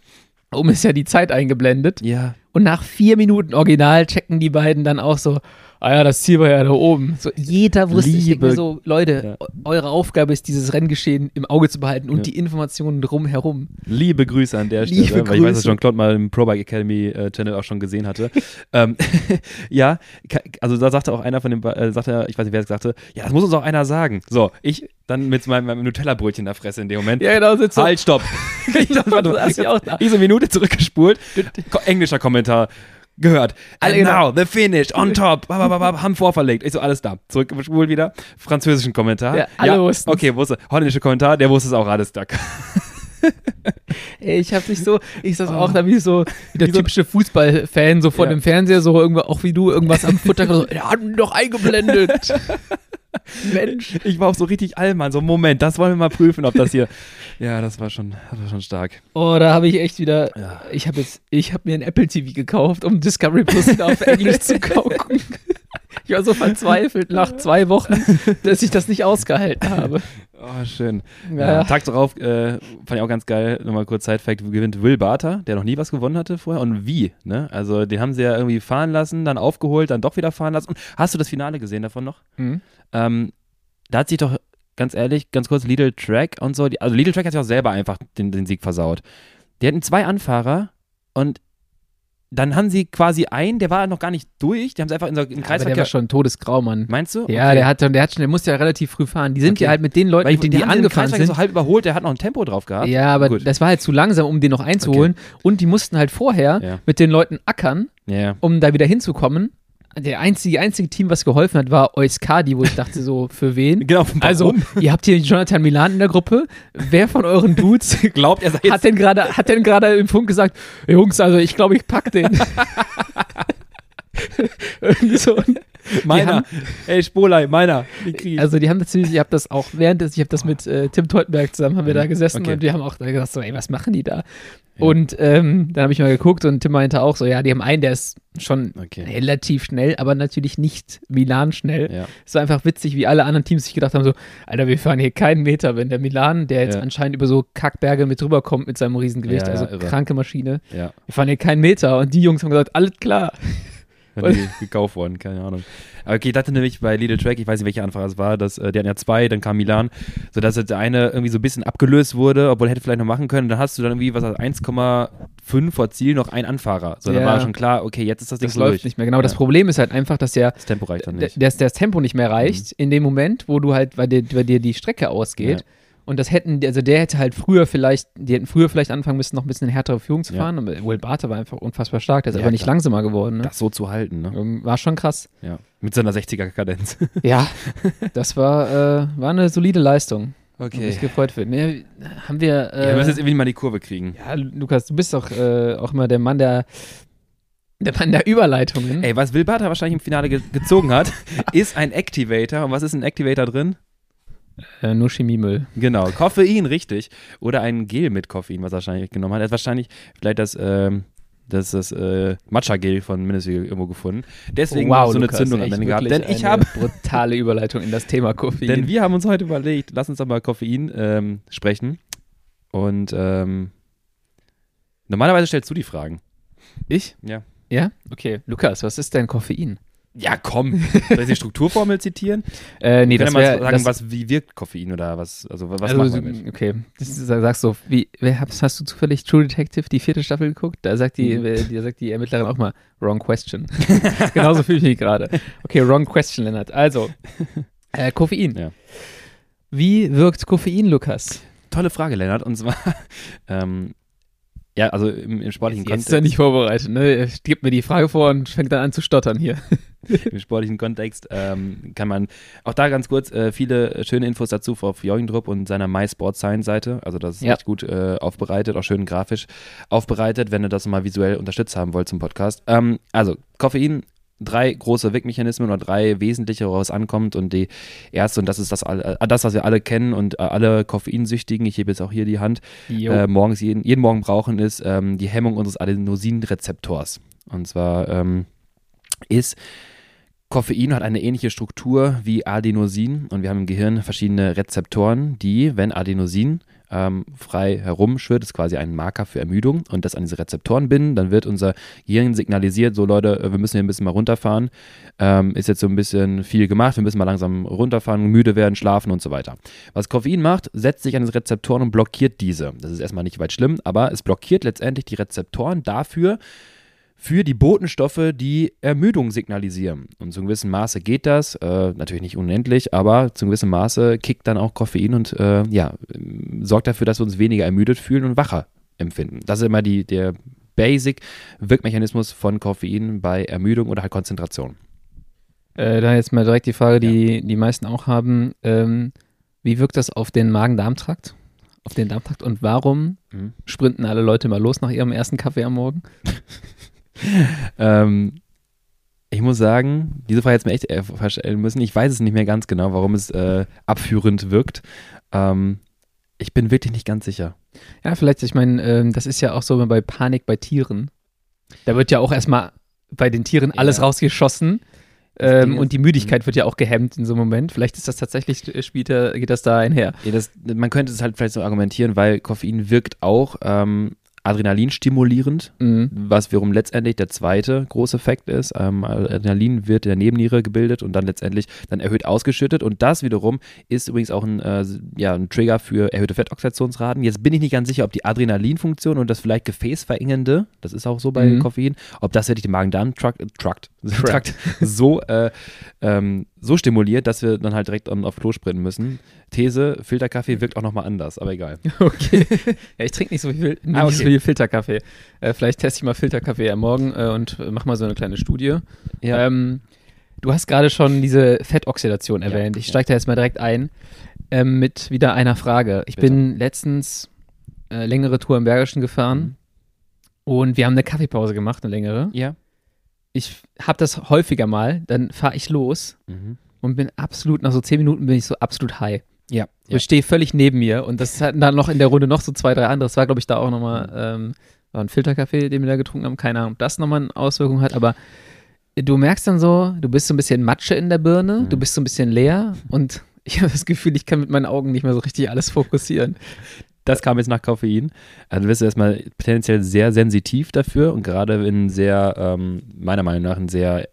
S2: oben ist ja die Zeit eingeblendet.
S1: ja,
S2: Und nach vier Minuten Original checken die beiden dann auch so, ah ja, das Ziel war ja da oben. So, jeder wusste, ich
S1: Liebe-
S2: so, Leute,
S1: Ja.
S2: eu- eure Aufgabe ist, dieses Renngeschehen im Auge zu behalten und
S1: Ja.
S2: die Informationen drumherum.
S1: liebe Grüße an der
S2: Liebe
S1: Stelle, weil ich weiß, dass
S2: Grüße.
S1: Jean-Claude mal im Pro Bike Academy äh, Channel auch schon gesehen hatte. ähm, ja, also da sagte auch einer von den, Ba- äh, sagte, ich weiß nicht, wer es sagte, ja, das muss uns auch einer sagen. So, ich dann mit meinem, meinem Nutella-Brötchen in der Fresse in dem Moment.
S2: Ja, genau, sitzt so.
S1: Halt, stopp. ich, Das
S2: saß ich auch da.
S1: ich so eine Minute zurückgespult. Englischer Kommentar. Gehört.
S2: Alle
S1: And
S2: genau.
S1: now, the finish, on top, haben vorverlegt. Ich so, alles da. Zurückgespult wieder. Französischen Kommentar.
S2: Ja, alle wussten's.
S1: Okay, wusste. Holländischer Kommentar, der wusste es auch alles da.
S2: Ey, ich hab dich so, ich saß auch da wie so, wie der typische Fußballfan, so vor
S1: Ja.
S2: dem Fernseher, so irgendwo, auch wie du, irgendwas am Futter, so, hat ihn doch eingeblendet. Mensch.
S1: Ich war auch so richtig allmann, so Moment, das wollen wir mal prüfen, ob das hier. Ja, das war schon, das war schon stark.
S2: Oh, da habe ich echt wieder,
S1: Ja.
S2: ich habe jetzt, ich habe mir ein Apple TV gekauft, um Discovery Plus auf Englisch zu gucken. Ich war so verzweifelt nach zwei Wochen, dass ich das nicht ausgehalten habe.
S1: Oh, schön.
S2: Ja.
S1: Ja. Tag darauf äh, fand ich auch ganz geil, nochmal kurz Side-Fact, gewinnt Will Barter, der noch nie was gewonnen hatte vorher. Und wie, ne? Also den haben sie ja irgendwie fahren lassen, dann aufgeholt, dann doch wieder fahren lassen. Und hast du das Finale gesehen davon noch?
S2: Mhm.
S1: Ähm, da hat sich doch, ganz ehrlich, ganz kurz, Lidl Track und so, die, also Lidl Track hat sich auch selber einfach den, den Sieg versaut. Die hatten zwei Anfahrer und dann haben sie quasi einen, der war noch gar nicht durch, die haben sie einfach in so
S2: Aber der
S1: Kreisverkehr.
S2: war schon todesgrau, Mann.
S1: Meinst du?
S2: Ja,
S1: Okay.
S2: der hat, der hat schon, der musste ja relativ früh fahren. Die sind
S1: Okay.
S2: ja halt mit den Leuten,
S1: ich,
S2: mit denen die
S1: im
S2: angefahren sind.
S1: so halb überholt, der hat noch ein Tempo drauf gehabt.
S2: Ja, aber
S1: Gut.
S2: das war halt zu langsam, um den noch einzuholen. Und die mussten halt vorher
S1: Ja.
S2: mit den Leuten ackern,
S1: Ja, ja.
S2: um da wieder hinzukommen. Der einzige, einzige Team, was geholfen hat, war Euskadi, wo ich dachte so, für wen?
S1: Genau,
S2: Also,
S1: warum?
S2: ihr habt hier Jonathan Milan in der Gruppe. Wer von euren Dudes
S1: glaubt, er sei jetzt
S2: hat denn gerade hat denn gerade im Funk gesagt, Jungs, also ich glaube, ich pack den. Irgendwie so.
S1: meiner. Ey, Spolei, meiner. Die ich.
S2: Also die haben ziemlich, ich habe das auch während des, ich habe das mit äh, Tim Teutenberg zusammen, haben wir da gesessen
S1: Okay.
S2: und wir haben auch da gedacht, so, ey, was machen die da? Und ähm, dann habe ich mal geguckt und Tim meinte auch so, ja, die haben einen, der ist schon
S1: Okay.
S2: relativ schnell, aber natürlich nicht Milan schnell.
S1: Ja.
S2: Es war einfach witzig, wie alle anderen Teams sich gedacht haben, so, Alter, wir fahren hier keinen Meter, wenn der Milan, der jetzt
S1: Ja.
S2: anscheinend über so Kackberge mit rüberkommt mit seinem Riesengewicht,
S1: Ja, ja,
S2: also
S1: irre.
S2: kranke Maschine,
S1: ja.
S2: wir fahren hier keinen Meter und die Jungs haben gesagt, alles klar.
S1: Gekauft worden, keine Ahnung. Aber okay, ich dachte nämlich bei Lidl Track, ich weiß nicht, welcher Anfahrer es war, dass, äh, die hatten ja zwei, dann kam Milan, sodass jetzt der eine irgendwie so ein bisschen abgelöst wurde, obwohl er hätte vielleicht noch machen können. Dann hast du dann irgendwie, was 1,5 vor Ziel noch ein Anfahrer. So, dann
S2: Ja.
S1: war schon klar, okay, jetzt ist das Ding
S2: Das
S1: so
S2: läuft
S1: durch.
S2: nicht mehr. Genau, das
S1: Ja.
S2: Problem ist halt einfach, dass der
S1: Das Tempo reicht dann nicht. Mhm.
S2: dass das Tempo nicht mehr reicht in dem Moment, wo du halt, weil dir, weil dir die Strecke ausgeht.
S1: Ja.
S2: Und das hätten, also der hätte halt früher vielleicht, die hätten früher vielleicht anfangen müssen, noch ein bisschen härtere Führung zu
S1: Ja.
S2: fahren. Aber Will Barter war einfach unfassbar stark, der ist
S1: Ja,
S2: aber nicht
S1: klar.
S2: langsamer geworden. Ne?
S1: Das so zu halten, ne?
S2: Ähm, War schon krass.
S1: Ja. Mit seiner 60er-Kadenz.
S2: Ja, das war, äh, war eine solide Leistung. Hab
S1: Okay.
S2: mich gefreut für. Nee, haben wir. Äh,
S1: ja, wir müssen jetzt irgendwie mal die Kurve kriegen.
S2: ja, Lukas, du bist doch äh, auch immer der Mann der, der Mann der Überleitungen.
S1: Ey, was Will Barter wahrscheinlich im Finale ge gezogen hat, ist ein Activator. Und was ist ein Activator drin?
S2: Äh, nur Chemiemüll.
S1: Genau, Koffein, richtig. Oder ein Gel mit Koffein, was er wahrscheinlich genommen hat. Er hat wahrscheinlich vielleicht das, ähm, das, das äh, Matcha-Gel von Mindestweg irgendwo gefunden. Deswegen so eine
S2: Lukas,
S1: Zündung am Ende gehabt. Denn ich habe,
S2: brutale Überleitung in das Thema Koffein.
S1: denn wir haben uns heute überlegt, lass uns doch mal Koffein ähm, sprechen. Und ähm, normalerweise stellst du die Fragen.
S2: ich?
S1: Ja.
S2: Ja? Okay. Lukas, was ist denn Koffein?
S1: Ja, komm. Soll ich die Strukturformel zitieren?
S2: Äh, nee, das wäre.
S1: mal sagen,
S2: das,
S1: was, wie wirkt Koffein oder was, also was
S2: also,
S1: machen wir mit?
S2: Okay, das ist, sagst du, wie, wer, hast, hast du zufällig True Detective die vierte Staffel geguckt? Da sagt die,
S1: Mhm.
S2: da sagt die Ermittlerin auch mal, wrong question. Genauso fühle ich mich gerade. Okay, wrong question, Lennart. Also, äh, Koffein.
S1: Ja.
S2: Wie wirkt Koffein, Lukas?
S1: Tolle Frage, Lennart. Und zwar, ähm, ja, also im, im sportlichen
S2: Jetzt ist er nicht vorbereitet, ne? Er gibt mir die Frage vor und fängt dann an zu stottern hier.
S1: Im sportlichen Kontext ähm, kann man auch da ganz kurz äh, viele schöne Infos dazu auf Jorgendrup und seiner My Sport Science Seite. Also das ist
S2: Ja.
S1: echt gut äh, aufbereitet, auch schön grafisch aufbereitet, wenn ihr das mal visuell unterstützt haben wollt zum Podcast. Ähm, also Koffein, drei große Wirkmechanismen oder drei wesentliche, woraus es ankommt. Und die erste, und das ist das, all- äh, das was wir alle kennen und äh, alle Koffeinsüchtigen, ich hebe jetzt auch hier die Hand, äh, morgens jeden, jeden Morgen brauchen, ist ähm, die Hemmung unseres Adenosinrezeptors. Und zwar ähm, ist Koffein hat eine ähnliche Struktur wie Adenosin und wir haben im Gehirn verschiedene Rezeptoren, die, wenn Adenosin ähm, frei herumschwirrt, ist quasi ein Marker für Ermüdung und das an diese Rezeptoren binden, dann wird unser Gehirn signalisiert, so Leute, wir müssen hier ein bisschen mal runterfahren, ähm, ist jetzt so ein bisschen viel gemacht, wir müssen mal langsam runterfahren, müde werden, schlafen und so weiter. Was Koffein macht, setzt sich an diese Rezeptoren und blockiert diese. Das ist erstmal nicht weit schlimm, aber es blockiert letztendlich die Rezeptoren dafür, für die Botenstoffe, die Ermüdung signalisieren. Und zu einem gewissen Maße geht das, äh, natürlich nicht unendlich, aber zu einem gewissen Maße kickt dann auch Koffein und äh, ja, sorgt dafür, dass wir uns weniger ermüdet fühlen und wacher empfinden. Das ist immer die, der Basic-Wirkmechanismus von Koffein bei Ermüdung oder halt Konzentration.
S2: Äh, da jetzt mal direkt die Frage, die ja. die meisten auch haben. Ähm, wie wirkt das auf den Magen-Darm-Trakt? Auf den Darmtrakt und warum mhm. sprinten alle Leute mal los nach ihrem ersten Kaffee am Morgen?
S1: ähm, ich muss sagen, diese Frage jetzt mir echt äh, verstellen müssen. Ich weiß es nicht mehr ganz genau, warum es äh, abführend wirkt. Ähm, ich bin wirklich nicht ganz sicher.
S2: Ja, vielleicht, ich meine, ähm, das ist ja auch so bei Panik bei Tieren. Da wird ja auch erstmal bei den Tieren alles ja. rausgeschossen. Ähm, und die Müdigkeit wird ja auch gehemmt in so einem Moment. Vielleicht ist das tatsächlich, äh, später geht das da einher.
S1: Ja, das, man könnte es halt vielleicht so argumentieren, weil Koffein wirkt auch ähm, Adrenalin stimulierend, mhm. was wiederum letztendlich der zweite große Effekt ist. Ähm, Adrenalin wird in der Nebenniere gebildet und dann letztendlich dann erhöht ausgeschüttet und das wiederum ist übrigens auch ein, äh, ja, ein Trigger für erhöhte Fettoxidationsraten. Jetzt bin ich nicht ganz sicher, ob die Adrenalinfunktion und das vielleicht gefäßverengende, das ist auch so bei mhm. Koffein, ob das wirklich den Magen-Darm-Trakt so äh, ähm, so stimuliert, dass wir dann halt direkt auf Klo sprinten müssen. These, Filterkaffee wirkt auch nochmal anders, aber egal.
S2: Okay. ja, ich trinke nicht so viel, nicht ah, okay. so viel Filterkaffee. Äh, vielleicht teste ich mal Filterkaffee am Morgen äh, und mach mal so eine kleine Studie. Ja. Ähm, du hast gerade schon diese Fettoxidation erwähnt. Ja, ich steige da jetzt mal direkt ein ähm, mit wieder einer Frage. Ich Bitte. bin letztens äh, längere Tour im Bergischen gefahren mhm. und wir haben eine Kaffeepause gemacht, eine längere.
S1: Ja
S2: ich habe das häufiger mal, dann fahre ich los mhm. und bin absolut, nach so zehn Minuten bin ich so absolut high.
S1: Ja.
S2: ja. Ich stehe völlig neben mir und das hatten dann noch in der Runde noch so zwei, drei andere. Das war, glaube ich, da auch nochmal, ähm, war ein Filterkaffee, den wir da getrunken haben. Keine Ahnung, ob das nochmal eine Auswirkung hat, aber du merkst dann so, du bist so ein bisschen Matsche in der Birne, mhm. du bist so ein bisschen leer und ich habe das Gefühl, ich kann mit meinen Augen nicht mehr so richtig alles fokussieren
S1: das kam jetzt nach Koffein. Also du bist erstmal potenziell sehr sensitiv dafür und gerade in sehr, ähm, meiner Meinung nach, in sehr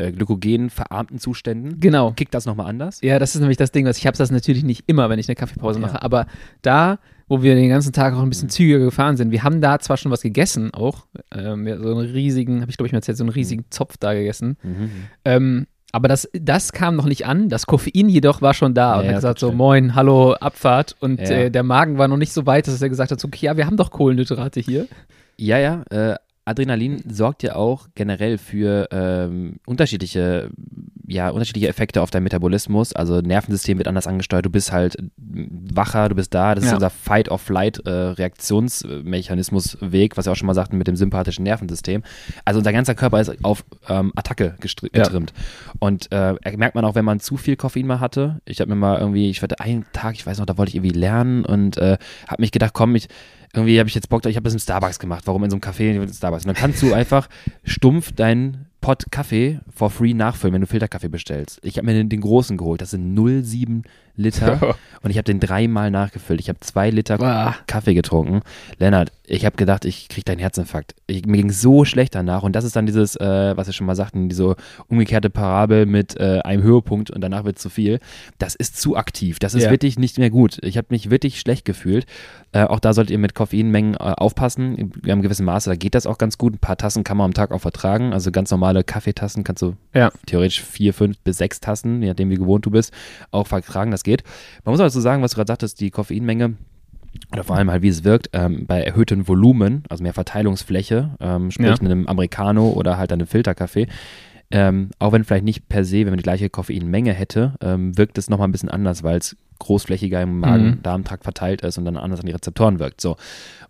S1: äh, glykogen verarmten Zuständen.
S2: Genau.
S1: Kickt das nochmal anders?
S2: Ja, das ist nämlich das Ding, was ich habe das natürlich nicht immer, wenn ich eine Kaffeepause mache, ja. aber da, wo wir den ganzen Tag auch ein bisschen zügiger gefahren sind, wir haben da zwar schon was gegessen auch, ähm, so einen riesigen, habe ich glaube ich mal erzählt, so einen riesigen mhm. Zopf da gegessen. Mhm. Ähm, aber das, das kam noch nicht an. Das Koffein jedoch war schon da. Ja, und er hat gesagt so, moin, hallo, Abfahrt. Und ja. äh, der Magen war noch nicht so weit, dass er gesagt hat, so, okay, ja, wir haben doch Kohlenhydrate hier.
S1: Ja, ja, äh, Adrenalin sorgt ja auch generell für ähm, unterschiedliche, ja, unterschiedliche Effekte auf deinen Metabolismus. Also Nervensystem wird anders angesteuert, du bist halt wacher, du bist da. Das ja. ist unser Fight-of-Flight-Reaktionsmechanismus-Weg, äh, was wir auch schon mal sagten mit dem sympathischen Nervensystem. Also unser ganzer Körper ist auf ähm, Attacke getrimmt. Ja. Und äh, merkt man auch, wenn man zu viel Koffein mal hatte. Ich habe mir mal irgendwie, ich hatte einen Tag, ich weiß noch, da wollte ich irgendwie lernen und äh, habe mich gedacht, komm, ich irgendwie habe ich jetzt Bock, ich habe das im Starbucks gemacht. Warum in so einem Café in Starbucks? Und dann kannst du einfach stumpf deinen Pot Kaffee for free nachfüllen, wenn du Filterkaffee bestellst. Ich habe mir den, den, großen geholt. Das sind 0,7 Liter. und ich habe den dreimal nachgefüllt. Ich habe zwei Liter Boah. Kaffee getrunken. Lennart, ich habe gedacht, ich kriege deinen Herzinfarkt. Ich, mir ging so schlecht danach. Und das ist dann dieses, äh, was wir schon mal sagten, diese umgekehrte Parabel mit äh, einem Höhepunkt und danach wird es zu viel. Das ist zu aktiv. Das ist ja. wirklich nicht mehr gut. Ich habe mich wirklich schlecht gefühlt. Äh, auch da solltet ihr mit Koffeinmengen äh, aufpassen. In einem gewissen Maße, da geht das auch ganz gut. Ein paar Tassen kann man am Tag auch vertragen. Also ganz normal normale Kaffeetassen kannst du ja. theoretisch vier, fünf bis sechs Tassen, je nachdem wie gewohnt du bist, auch vertragen. Das geht. Man muss also sagen, was du gerade sagtest, die Koffeinmenge oder vor allem halt, wie es wirkt, ähm, bei erhöhtem Volumen, also mehr Verteilungsfläche, ähm, sprich ja. in einem Americano oder halt einem Filterkaffee, ähm, auch wenn vielleicht nicht per se, wenn man die gleiche Koffeinmenge hätte, ähm, wirkt es nochmal ein bisschen anders, weil es großflächiger im Magen-Darm-Trakt verteilt ist und dann anders an die Rezeptoren wirkt. So.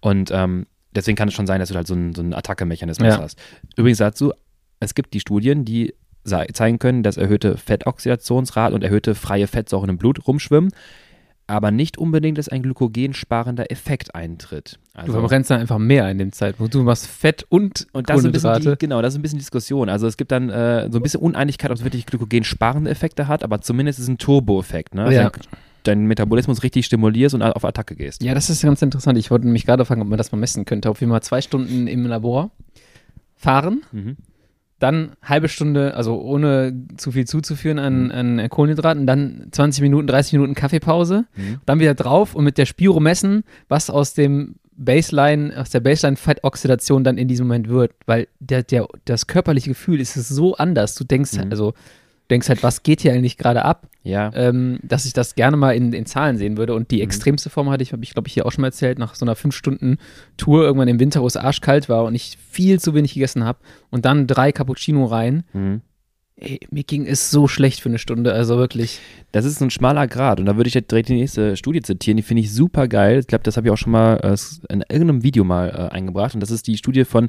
S1: Und ähm, deswegen kann es schon sein, dass du halt so einen, so einen Attacke-Mechanismus ja. hast. Übrigens dazu, es gibt die Studien, die zeigen können, dass erhöhte Fettoxidationsrate und erhöhte freie Fettsäuren im Blut rumschwimmen. aber nicht unbedingt, dass ein glykogensparender Effekt eintritt.
S2: du verbrennst dann einfach mehr in dem Zeitpunkt. Du machst Fett und,
S1: und das
S2: Kohlenhydrate.
S1: Ist ein bisschen die, genau, das ist ein bisschen Diskussion. Also es gibt dann äh, so ein bisschen Uneinigkeit, ob es wirklich glykogensparende Effekte hat, aber zumindest ist es ein Turbo-Effekt. Ne?
S2: Ja.
S1: Also deinen Metabolismus richtig stimulierst und auf Attacke gehst.
S2: Ja, das ist ganz interessant. Ich wollte mich gerade fragen, ob man das mal messen könnte. Ob wir mal zwei Stunden im Labor fahren,
S1: Mhm.
S2: Dann halbe Stunde, also ohne zu viel zuzuführen an, an Kohlenhydraten, dann 20 Minuten, 30 Minuten Kaffeepause,
S1: Mhm.
S2: dann wieder drauf und mit der Spiro messen, was aus dem Baseline, aus der Baseline-Fettoxidation dann in diesem Moment wird, weil der, der, das körperliche Gefühl ist so anders. Du denkst,
S1: Mhm.
S2: also denkst halt, was geht hier eigentlich gerade ab?
S1: Ja.
S2: ähm, dass ich das gerne mal in, in Zahlen sehen würde. Und die
S1: Mhm.
S2: extremste Form hatte ich, habe ich glaube ich hier auch schon mal erzählt, nach so einer fünf Stunden Tour irgendwann im Winter, wo es arschkalt war und ich viel zu wenig gegessen habe und dann drei Cappuccino rein.
S1: Mhm.
S2: Ey, mir ging es so schlecht für eine Stunde, also wirklich.
S1: Das ist ein schmaler Grad und da würde ich jetzt direkt die nächste Studie zitieren, die finde ich super geil. Ich glaube, das habe ich auch schon mal äh, in irgendeinem Video mal äh, eingebracht und das ist die Studie von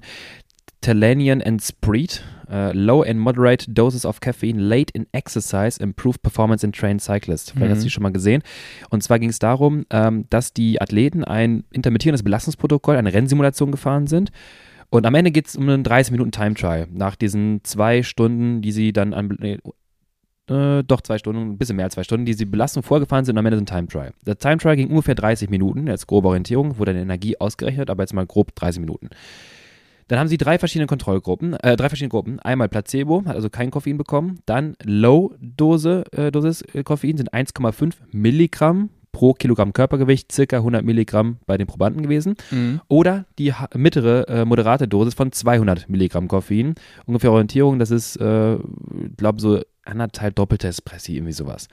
S1: Talanian and Spreed. Äh, low and moderate doses of caffeine late in exercise improve performance in trained cyclists. Vielleicht
S2: Mhm.
S1: hast du die schon mal gesehen. Und zwar ging es darum, ähm, dass die Athleten ein intermittierendes Belastungsprotokoll, eine Rennsimulation gefahren sind. Und am Ende geht es um einen 30 Minuten Time Trial. Nach diesen zwei Stunden, die sie dann an, nee, äh, doch zwei Stunden, ein bisschen mehr als zwei Stunden, die sie Belastung vorgefahren sind und am Ende ein Time Trial. Der Time Trial ging ungefähr 30 Minuten, jetzt grobe Orientierung, wurde eine Energie ausgerechnet, aber jetzt mal grob 30 Minuten. Dann haben sie drei verschiedene Kontrollgruppen, äh, drei verschiedene Gruppen. Einmal Placebo, hat also kein Koffein bekommen. Dann Low-Dose, äh, Dosis äh, Koffein sind 1,5 Milligramm pro Kilogramm Körpergewicht, circa 100 Milligramm bei den Probanden gewesen. Oder die mittlere, äh, moderate Dosis von 200 Milligramm Koffein. Ungefähr Orientierung, das ist, äh, glaube so anderthalb doppelte Espressi, irgendwie sowas.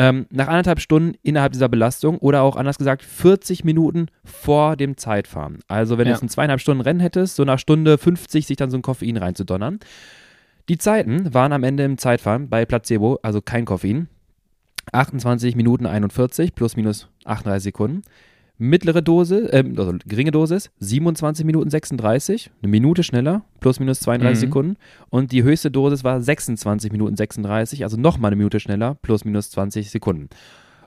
S1: Ähm, nach anderthalb Stunden innerhalb dieser Belastung oder auch anders gesagt 40 Minuten vor dem Zeitfahren. Also wenn du
S2: Ja.
S1: jetzt ein zweieinhalb Stunden Rennen hättest, so nach Stunde 50 sich dann so ein Koffein reinzudonnern. Die Zeiten waren am Ende im Zeitfahren bei Placebo, also kein Koffein, 28 Minuten 41 plus minus 38 Sekunden. Mittlere Dose, äh, also geringe Dosis, 27 Minuten 36, eine Minute schneller, plus minus 32
S2: Mhm.
S1: Sekunden. Und die höchste Dosis war 26 Minuten 36, also nochmal eine Minute schneller, plus minus 20 Sekunden.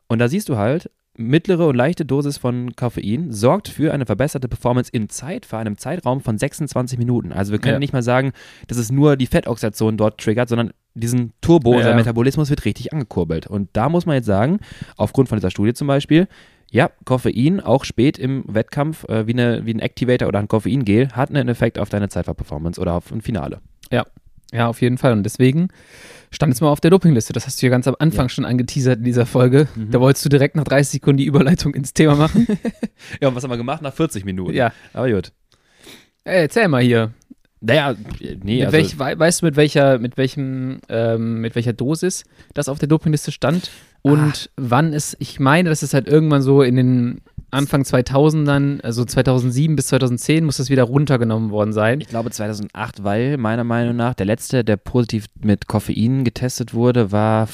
S1: Und da siehst du halt, mittlere und leichte Dosis von Koffein sorgt für eine verbesserte Performance in Zeit, für einem Zeitraum von 26 Minuten. Also wir können
S2: Ja.
S1: nicht mal sagen, dass es nur die Fettoxidation dort triggert, sondern diesen Turbo,
S2: Ja.
S1: unser Metabolismus wird richtig angekurbelt. Und da muss man jetzt sagen, aufgrund von dieser Studie zum Beispiel, ja, Koffein, auch spät im Wettkampf, äh, wie, eine, wie ein Activator oder ein Koffeingel, hat einen Effekt auf deine Zeitfahrperformance oder auf ein Finale.
S2: Ja, auf jeden Fall. Und deswegen stand es mal auf der Dopingliste. Das hast du ja ganz am Anfang
S1: Ja.
S2: schon angeteasert in dieser Folge.
S1: Mhm.
S2: Da wolltest du direkt nach 30 Sekunden die Überleitung ins Thema machen.
S1: Ja, und was haben wir gemacht? Nach 40 Minuten.
S2: ja.
S1: Aber gut.
S2: Ey, erzähl mal hier.
S1: Naja, nee,
S2: mit
S1: also,
S2: welch, wei- weißt du, mit welcher, mit welchem, ähm, mit welcher Dosis das auf der Dopingliste stand? Und
S1: Ah.
S2: wann es, ich meine, das ist halt irgendwann so in den Anfang 2000ern, also 2007 bis 2010 muss das wieder runtergenommen worden sein.
S1: ich glaube 2008, weil meiner Meinung nach der letzte, der positiv mit Koffein getestet wurde, war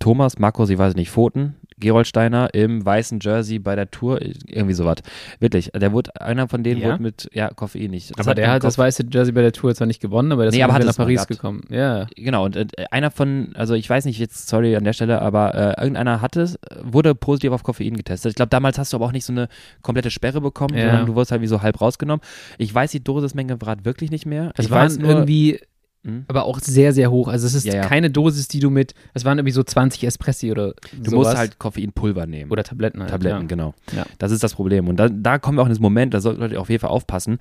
S1: Thomas, Markus, ich weiß nicht, Pfoten, Geroldsteiner im weißen Jersey bei der Tour, irgendwie sowas. Wirklich, der wurde, einer von denen
S2: Ja?
S1: wurde mit, ja, Koffein nicht. Das
S2: aber der hat das weiße Jersey bei der Tour zwar nicht gewonnen, aber das
S1: Nee,
S2: ist
S1: aber hat
S2: nach Paris gekommen. Ja.
S1: Genau, und äh, einer von, also ich weiß nicht jetzt, sorry an der Stelle, aber äh, irgendeiner hatte es, wurde positiv auf Koffein getestet. Ich glaube, damals hast du aber auch nicht so eine komplette Sperre bekommen,
S2: Ja.
S1: sondern du wurdest halt wie so halb rausgenommen. Ich weiß die Dosismenge gerade wirklich nicht mehr.
S2: Das
S1: ich weiß
S2: waren
S1: nur,
S2: irgendwie,
S1: Hm?
S2: aber auch sehr, sehr hoch. Also es ist
S1: Ja, ja.
S2: keine Dosis, die du mit, es waren irgendwie so 20 Espressi oder
S1: du
S2: sowas.
S1: musst halt Koffeinpulver nehmen.
S2: Oder Tabletten halt.
S1: Tabletten,
S2: ja.
S1: genau. Das ist das Problem. Und da, da kommen wir auch in das Moment, da sollten Leute auf jeden Fall aufpassen.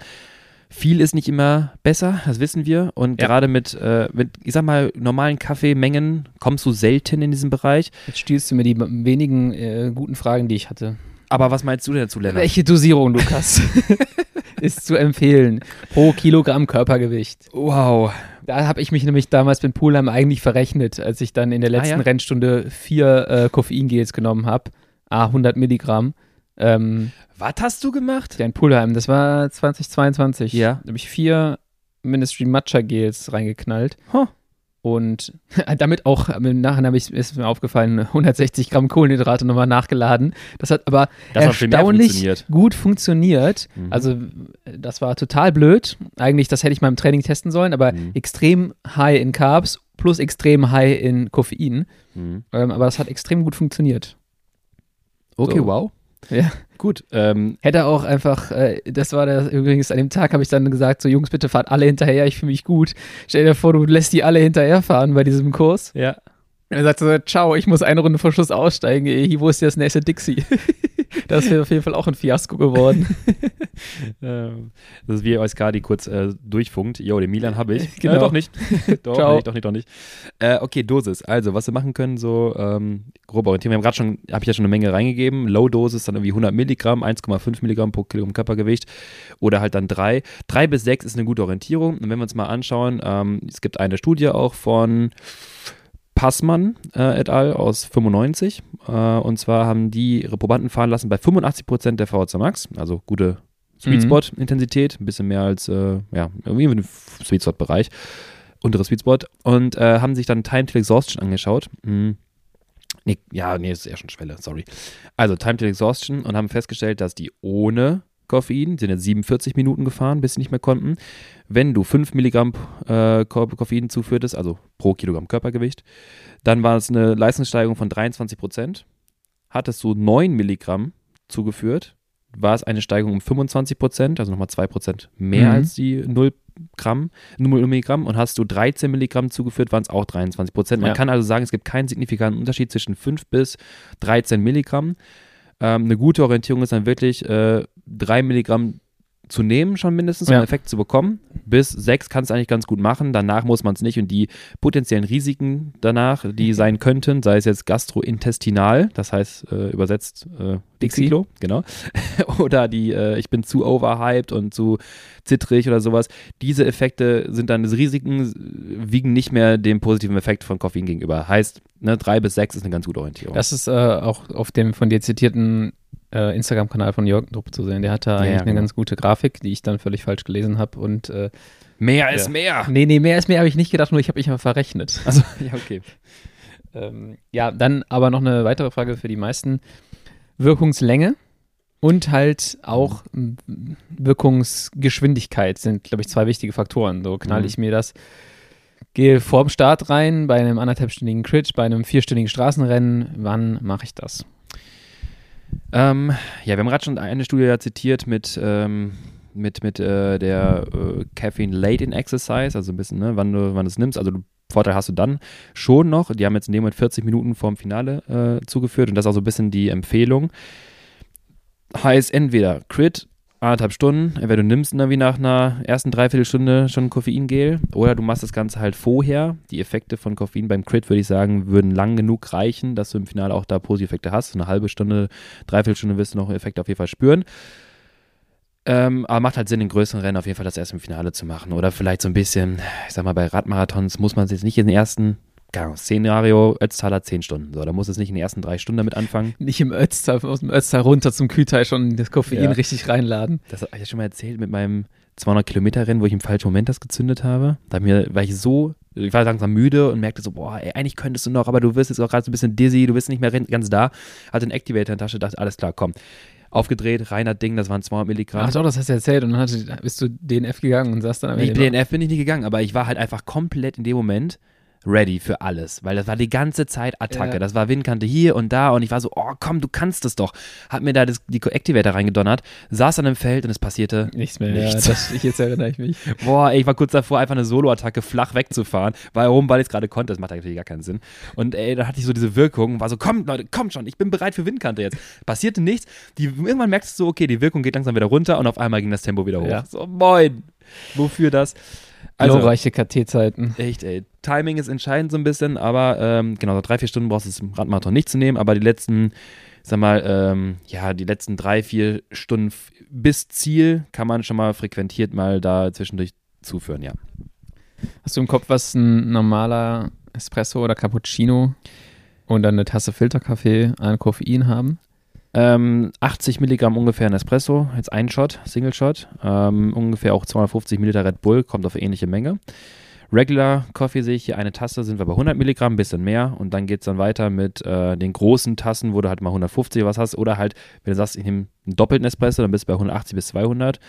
S1: Viel ist nicht immer besser, das wissen wir. Und gerade mit, äh, mit, ich sag mal, normalen Kaffeemengen kommst du selten in diesem Bereich.
S2: Jetzt stiehlst du mir die wenigen äh, guten Fragen, die ich hatte.
S1: Aber was meinst du denn dazu, Lennart?
S2: Welche Dosierung, Lukas, ist zu empfehlen pro Kilogramm Körpergewicht?
S1: Wow.
S2: Da habe ich mich nämlich damals mit Poolheim eigentlich verrechnet, als ich dann in der letzten
S1: Ah, ja?
S2: Rennstunde vier äh, Koffeingels genommen habe, a 100 Milligramm. Ähm,
S1: Was hast du gemacht?
S2: ja, in Poolheim, das war 2022.
S1: Ja.
S2: Da habe ich vier Ministry Matcha Gels reingeknallt.
S1: Huh.
S2: Und damit auch, im Nachhinein habe ich, ist mir aufgefallen, 160 Gramm Kohlenhydrate nochmal nachgeladen. Das hat aber
S1: Das
S2: erstaunlich
S1: funktioniert.
S2: gut funktioniert.
S1: Mhm.
S2: Also das war total blöd. Eigentlich, das hätte ich mal im Training testen sollen, aber
S1: Mhm.
S2: extrem high in Carbs plus extrem high in Koffein.
S1: Mhm.
S2: Ähm, aber das hat extrem gut funktioniert.
S1: Okay,
S2: So.
S1: wow.
S2: Ja.
S1: Gut. Ähm,
S2: Hätte auch einfach, äh, das war der, übrigens an dem Tag habe ich dann gesagt, so Jungs, bitte fahrt alle hinterher, ich fühle mich gut. Stell dir vor, du lässt die alle hinterherfahren bei diesem Kurs.
S1: ja.
S2: Er sagt so, ciao, ich muss eine Runde vor Schluss aussteigen, ey, wo ist das nächste Dixie? das wäre auf jeden Fall auch ein Fiasko geworden.
S1: Ähm, das ist wie Euskadi kurz äh, durchfunkt. Jo, den Milan habe ich.
S2: Genau.
S1: Äh, doch nicht. doch
S2: Ciao.
S1: nicht, doch nicht, doch nicht. Äh, okay, Dosis. Also, was wir machen können, so ähm, grob orientieren. Wir haben gerade schon, habe ich ja schon eine Menge reingegeben. Low-Dosis dann irgendwie 100 Milligramm, 1,5 Milligramm pro Kilogramm Körpergewicht oder halt dann 3. 3 bis 6 ist eine gute Orientierung. Und wenn wir uns mal anschauen, ähm, es gibt eine Studie auch von Passmann äh, et al. aus 95. Äh, und zwar haben die ihre Probanden fahren lassen bei 85% der VHC Max, also gute Sweet
S2: Mhm.
S1: Spot Intensität, ein bisschen mehr als, äh, ja, irgendwie im Sweet Spot Bereich, untere Sweet Spot und äh, haben sich dann Time to Exhaustion angeschaut. Mhm. Nee, ja, nee, ist eher schon Schwelle, sorry. Also Time to Exhaustion und haben festgestellt, dass die ohne Koffein, sind jetzt 47 Minuten gefahren, bis sie nicht mehr konnten. Wenn du 5 Milligramm äh, Ko- Koffein zuführtest, also pro Kilogramm Körpergewicht, dann war es eine Leistungssteigerung von 23 Prozent. Hattest du 9 Milligramm zugeführt, war es eine Steigerung um 25 Prozent, also nochmal 2 Prozent mehr
S2: Mhm.
S1: als die 0 Gramm, 0 Milligramm. Und hast du 13 Milligramm zugeführt, waren es auch 23 Prozent. Man
S2: Ja.
S1: kann also sagen, es gibt keinen signifikanten Unterschied zwischen 5 bis 13 Milligramm. Ähm, eine gute Orientierung ist dann wirklich äh, 3 Milligramm zu nehmen, schon mindestens, um
S2: Ja.
S1: einen Effekt zu bekommen. Bis 6 kannst du eigentlich ganz gut machen. Danach muss man es nicht. Und die potenziellen Risiken danach, die sein könnten, sei es jetzt gastrointestinal, das heißt äh, übersetzt äh, Dixie-Klo, genau. oder die, äh, ich bin zu overhyped und zu zittrig oder sowas. Diese Effekte sind dann, Risiken wiegen nicht mehr dem positiven Effekt von Koffein gegenüber. Heißt, ne, 3 bis 6 ist eine ganz gute Orientierung.
S2: Das ist äh, auch auf dem von dir zitierten äh, Instagram-Kanal von Jörg Drupp zu sehen. Der hat da
S1: Ja,
S2: eigentlich
S1: ja,
S2: eine
S1: genau.
S2: ganz gute Grafik, die ich dann völlig falsch gelesen habe. Und äh,
S1: mehr ist
S2: Ja.
S1: mehr.
S2: nee, nee, mehr ist mehr habe ich nicht gedacht, nur ich habe mich einfach verrechnet.
S1: Also, ja, okay.
S2: Ähm, ja, dann aber noch eine weitere Frage für die meisten. Wirkungslänge und halt auch Wirkungsgeschwindigkeit sind, glaube ich, zwei wichtige Faktoren. So knall
S1: Mhm.
S2: ich mir das, gehe vorm Start rein, bei einem anderthalbstündigen Crit, bei einem vierstündigen Straßenrennen, wann mache ich das?
S1: Ähm, ja, wir haben gerade schon eine Studie ja zitiert mit, ähm, mit, mit äh, der äh, Caffeine Late in Exercise, also ein bisschen, ne, wann du, wann es nimmst. Also du, Vorteil hast du dann schon noch. Die haben jetzt in dem Moment 40 Minuten vorm Finale äh, zugeführt und das ist auch so ein bisschen die Empfehlung. Heißt entweder Crit, anderthalb Stunden, entweder du nimmst irgendwie nach einer ersten Dreiviertelstunde schon Koffeingel oder du machst das Ganze halt vorher. Die Effekte von Koffein beim Crit, würde ich sagen, würden lang genug reichen, dass du im Finale auch da positive Effekte hast. Eine halbe Stunde, Dreiviertelstunde wirst du noch Effekte auf jeden Fall spüren. Ähm, aber macht halt Sinn, in größeren Rennen auf jeden Fall das erst im Finale zu machen. Oder vielleicht so ein bisschen, ich sag mal, bei Radmarathons muss man es jetzt nicht in den ersten, keine Szenario, Ötztaler 10 Stunden. So, da muss es nicht in den ersten drei Stunden damit anfangen.
S2: Nicht im Ötztal, aus dem Ötztal runter zum Kühlteil schon das Koffein
S1: Ja.
S2: richtig reinladen.
S1: Das habe ich ja schon mal erzählt mit meinem 200 Kilometer Rennen, wo ich im falschen Moment das gezündet habe. Da mir, war ich so, ich war langsam müde und merkte so, boah, ey, eigentlich könntest du noch, aber du wirst jetzt auch gerade so ein bisschen dizzy, du bist nicht mehr ganz da. Hatte einen Activator in der Tasche, dachte, alles klar, komm. Aufgedreht, reiner Ding, das waren 200 Milligramm.
S2: Ach doch, das hast du erzählt und dann hatte, bist du DNF gegangen und saß dann am
S1: Nee,
S2: Ende.
S1: DNF bin ich nicht gegangen, aber ich war halt einfach komplett in dem Moment ready für alles, weil das war die ganze Zeit Attacke.
S2: Ja.
S1: Das war Windkante hier und da und ich war so, oh komm, du kannst es doch. Hat mir da das, die Activator reingedonnert, saß an dem Feld und es passierte
S2: Nichts mehr,
S1: Nichts.
S2: ja. Das, ich, jetzt erinnere ich mich.
S1: Boah, ey, ich war kurz davor, einfach eine Solo-Attacke flach wegzufahren. Warum? Weil ich es gerade konnte. Das macht natürlich gar keinen Sinn. Und ey, da hatte ich so diese Wirkung, war so, komm, Leute, komm schon, ich bin bereit für Windkante jetzt. Passierte nichts. Die, irgendwann merkst du so, okay, die Wirkung geht langsam wieder runter und auf einmal ging das Tempo wieder hoch.
S2: Ja.
S1: So, moin. Wofür das? Also,
S2: Glorreiche KT-Zeiten.
S1: echt, ey. Timing ist entscheidend so ein bisschen, aber ähm, genau, so drei, vier Stunden brauchst du es im Radmarathon nicht zu nehmen, aber die letzten, sag mal, ähm, ja, die letzten drei, vier Stunden bis Ziel kann man schon mal frequentiert mal da zwischendurch zuführen, ja.
S2: Hast du im Kopf, was ein normaler Espresso oder Cappuccino und dann eine Tasse Filterkaffee an Koffein haben?
S1: Ähm, 80 Milligramm ungefähr ein Espresso, jetzt ein Shot, Single Shot. Ähm, ungefähr auch 250 Milliliter Red Bull, kommt auf ähnliche Menge. Regular Coffee sehe ich hier eine Tasse, sind wir bei 100 Milligramm, ein bisschen mehr. Und dann geht es dann weiter mit äh, den großen Tassen, wo du halt mal 150 was hast. Oder halt, wenn du sagst, ich nehme einen doppelten Espresso, dann bist du bei 180 bis 200.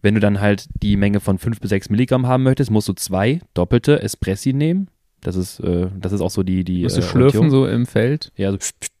S1: Wenn du dann halt die Menge von 5 bis 6 Milligramm haben möchtest, musst du zwei doppelte Espressi nehmen. Das ist, äh, das ist auch so die, die
S2: Musst du
S1: äh,
S2: schlürfen
S1: Orientierung.
S2: so im Feld?
S1: Ja, so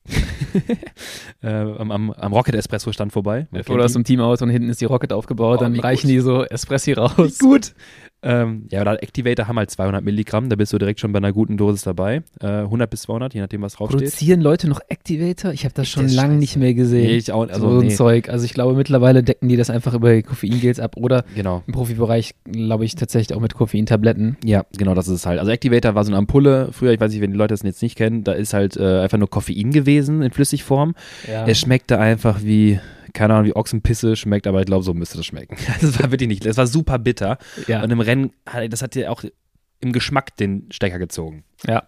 S1: äh, am, am, am Rocket Espresso stand vorbei.
S2: Oder aus dem Teamauto und hinten ist die Rocket aufgebaut,
S1: Oh,
S2: dann
S1: wie
S2: reichen
S1: gut.
S2: die so Espressi raus.
S1: Gut. Ähm, ja, oder Activator haben halt 200 Milligramm, da bist du direkt schon bei einer guten Dosis dabei. Äh, 100 bis 200, je nachdem, was draufsteht.
S2: Produzieren Leute noch Activator? Ich habe das schon lange nicht mehr gesehen.
S1: Nee, ich auch,
S2: so
S1: also
S2: ein
S1: nee,
S2: Zeug. Also ich glaube, mittlerweile decken die das einfach über Koffeingels ab oder
S1: genau.
S2: im Profibereich, glaube ich, tatsächlich auch mit Koffeintabletten.
S1: Ja, genau, das ist es halt. Also Activator war so eine Ampulle. Früher, ich weiß nicht, wenn die Leute das jetzt nicht kennen, da ist halt äh, einfach nur Koffein gewesen in Flüssigform.
S2: Ja.
S1: Es schmeckte einfach wie, keine Ahnung, wie Ochsenpisse schmeckt, aber ich glaube, so müsste das schmecken. Das war wirklich nicht, das war super bitter.
S2: ja.
S1: Und im Rennen, hat- das hat dir auch im Geschmack den Stecker gezogen.
S2: Ja.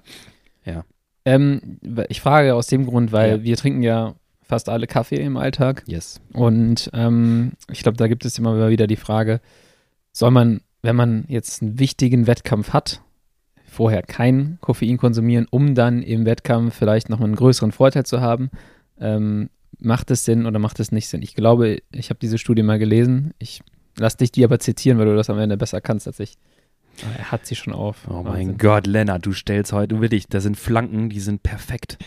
S1: Ja.
S2: Ähm, ich frage aus dem Grund, weil
S1: Ja.
S2: wir trinken ja fast alle Kaffee im Alltag.
S1: Yes.
S2: Und ähm, ich glaube, da gibt es immer wieder die Frage, soll man, wenn man jetzt einen wichtigen Wettkampf hat, vorher kein Koffein konsumieren, um dann im Wettkampf vielleicht noch einen größeren Vorteil zu haben? Ähm, macht es Sinn oder macht es nicht Sinn? Ich glaube, ich habe diese Studie mal gelesen. Ich lass dich die aber zitieren, weil du das am Ende besser kannst als ich. Aber Er hat sie schon auf.
S1: Oh mein
S2: Wahnsinn.
S1: Gott, Lennart, du stellst heute wirklich, das sind Flanken, die sind perfekt.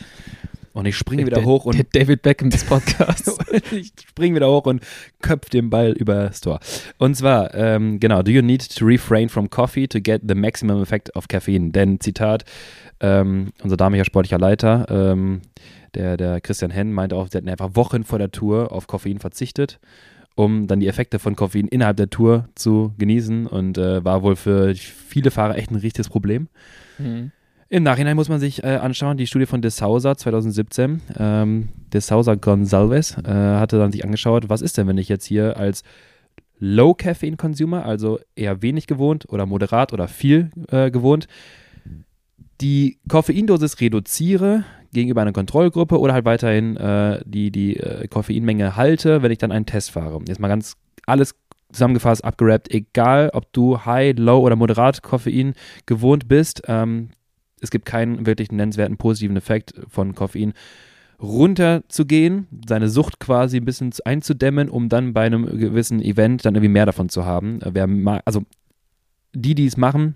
S1: Und ich springe wieder
S2: Der-
S1: hoch und
S2: der David Beckham des Podcasts.
S1: ich springe wieder hoch und köpf den Ball übers Tor. Und zwar, ähm, genau, do you need to refrain from coffee to get the maximum effect of caffeine? Denn, Zitat, ähm, unser damaliger sportlicher Leiter, ähm, der, der Christian Henn, meinte auch, sie hatten einfach Wochen vor der Tour auf Koffein verzichtet, um dann die Effekte von Koffein innerhalb der Tour zu genießen und äh, war wohl für viele Fahrer echt ein richtiges Problem.
S2: Mhm.
S1: Im Nachhinein muss man sich äh, anschauen, die Studie von De Souza 2017. Ähm, De Souza Gonzalez äh, hatte dann sich angeschaut, was ist denn, wenn ich jetzt hier als Low-Caffeine-Consumer, also eher wenig gewohnt oder moderat oder viel äh, gewohnt, die Koffeindosis reduziere gegenüber einer Kontrollgruppe oder halt weiterhin äh, die, die äh, Koffeinmenge halte, wenn ich dann einen Test fahre. Jetzt mal ganz alles zusammengefasst, abgerappt, egal ob du High, Low oder Moderat Koffein gewohnt bist, ähm, es gibt keinen wirklich nennenswerten positiven Effekt von Koffein runterzugehen, seine Sucht quasi ein bisschen einzudämmen, um dann bei einem gewissen Event dann irgendwie mehr davon zu haben. Wer mag, also die, die es machen,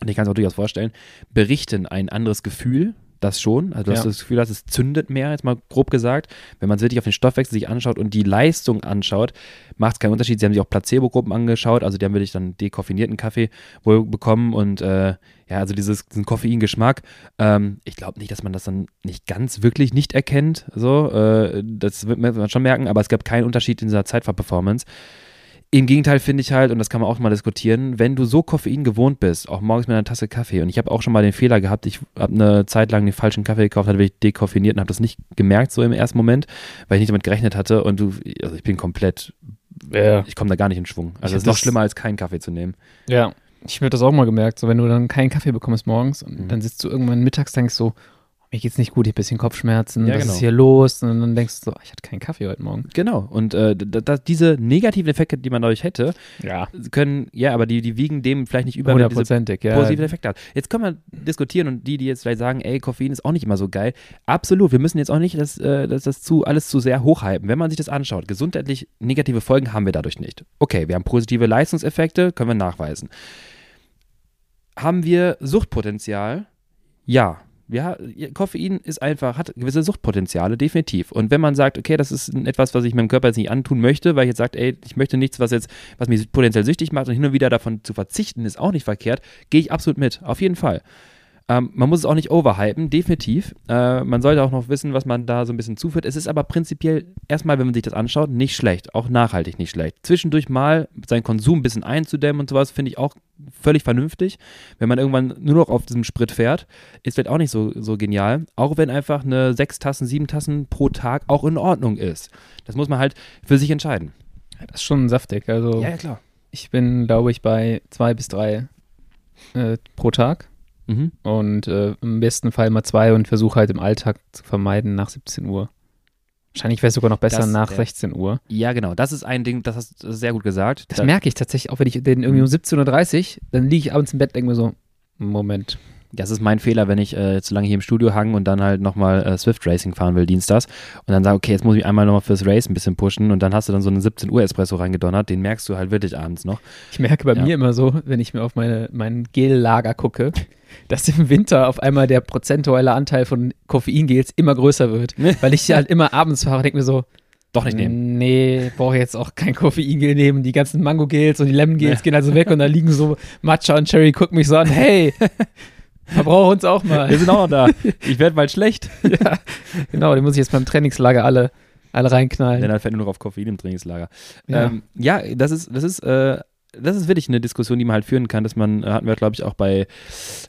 S1: und ich kann es auch durchaus vorstellen, berichten ein anderes Gefühl, das schon. Also
S2: Ja.
S1: das Gefühl, dass es zündet mehr, jetzt mal grob gesagt. Wenn man es wirklich auf den Stoffwechsel sich anschaut und die Leistung anschaut, macht es keinen Unterschied. Sie haben sich auch Placebo-Gruppen angeschaut, also die haben wirklich dann dekoffinierten Kaffee wohl bekommen und äh, ja, also dieses, diesen Koffeingeschmack. Ähm, ich glaube nicht, dass man das dann nicht ganz wirklich nicht erkennt. So, äh, das wird man schon merken, aber es gab keinen Unterschied in dieser Zeitfahrperformance. Im Gegenteil finde ich halt, und das kann man auch mal diskutieren, wenn du so Koffein gewohnt bist, auch morgens mit einer Tasse Kaffee, und ich habe auch schon mal den Fehler gehabt, ich habe eine Zeit lang den falschen Kaffee gekauft, hatte wirklich dekoffiniert und habe das nicht gemerkt so im ersten Moment, weil ich nicht damit gerechnet hatte und du, also ich bin komplett,
S2: Ja.
S1: ich komme da gar nicht in Schwung.
S2: Ich
S1: Also es ist noch schlimmer als keinen Kaffee zu nehmen.
S2: Ja, ich habe das auch mal gemerkt, so wenn du dann keinen Kaffee bekommst morgens und
S1: Mhm.
S2: dann sitzt du irgendwann mittags, denkst so, mir geht's nicht gut, ich hab ein bisschen Kopfschmerzen,
S1: Ja,
S2: was
S1: genau.
S2: ist hier los? Und dann denkst du so, ich hatte keinen Kaffee heute Morgen.
S1: Genau. Und äh, da, diese negativen Effekte, die man dadurch hätte,
S2: Ja,
S1: können, ja, aber die, die wiegen dem vielleicht nicht über,
S2: hundertprozentig, ja.
S1: positive Effekte hat. Jetzt können wir diskutieren und die, die jetzt vielleicht sagen, ey, Koffein ist auch nicht immer so geil. Absolut, wir müssen jetzt auch nicht das, äh, das, das zu, alles zu sehr hochhypen. Wenn man sich das anschaut, gesundheitlich negative Folgen haben wir dadurch nicht. Okay, wir haben positive Leistungseffekte, können wir nachweisen. Haben wir Suchtpotenzial? Ja. Ja, Koffein ist einfach, hat gewisse Suchtpotenziale, definitiv. Und wenn man sagt, okay, das ist etwas, was ich meinem Körper jetzt nicht antun möchte, weil ich jetzt sagt, ey, ich möchte nichts, was jetzt, was mich potenziell süchtig macht und hin und wieder davon zu verzichten, ist auch nicht verkehrt, gehe ich absolut mit, auf jeden Fall. Ähm, man muss es auch nicht overhypen, definitiv. Äh, man sollte auch noch wissen, was man da so ein bisschen zuführt. Es ist aber prinzipiell erstmal, wenn man sich das anschaut, nicht schlecht, auch nachhaltig nicht schlecht. Zwischendurch mal seinen Konsum ein bisschen einzudämmen und sowas, finde ich auch völlig vernünftig. Wenn man irgendwann nur noch auf diesem Sprit fährt, ist vielleicht auch nicht so, so genial. Auch wenn einfach eine sechs Tassen, sieben Tassen pro Tag auch in Ordnung ist. Das muss man halt für sich entscheiden.
S2: Das ist schon saftig. Also
S1: klar.
S2: ich bin, glaube ich, bei zwei bis drei äh, pro Tag.
S1: Mhm.
S2: Und äh, im besten Fall mal zwei und versuche halt im Alltag zu vermeiden nach 17 Uhr. Wahrscheinlich wäre es sogar noch besser
S1: Das,
S2: nach
S1: äh,
S2: 16 Uhr.
S1: Ja, genau. Das ist ein Ding, das hast du sehr gut gesagt.
S2: Das
S1: Da-
S2: merke ich tatsächlich, auch wenn ich den irgendwie um 17.30 Uhr, dann liege ich abends im Bett, denke mir so, Moment.
S1: Das ist mein Fehler, wenn ich äh, zu lange hier im Studio hange und dann halt nochmal äh, Swift Racing fahren will, dienstags. Und dann sage, okay, jetzt muss ich einmal nochmal fürs Race ein bisschen pushen. Und dann hast du dann so einen 17 Uhr Espresso reingedonnert. Den merkst du halt wirklich abends noch.
S2: Ich merke bei
S1: Ja.
S2: mir immer so, wenn ich mir auf meine, mein Gel-Lager gucke, dass im Winter auf einmal der prozentuale Anteil von Koffeingels immer größer wird. Weil ich halt immer abends fahre und denke mir so,
S1: Doch nicht nehmen.
S2: Nee, brauche jetzt auch kein Koffeingel nehmen. Die ganzen Mango-Gels und die Lemon-Gels gehen also weg und da liegen so Matcha und Cherry, gucken mich so an, hey, verbrauche uns auch mal.
S1: Wir sind auch noch da. Ich werde bald schlecht.
S2: ja, genau, die muss ich jetzt beim Trainingslager alle, alle reinknallen.
S1: Denn dann fällt nur noch auf Koffein im Trainingslager.
S2: Ja.
S1: Ähm, ja, das ist, das ist, äh, das ist wirklich eine Diskussion, die man halt führen kann, dass man, äh, hatten wir, glaube ich, auch bei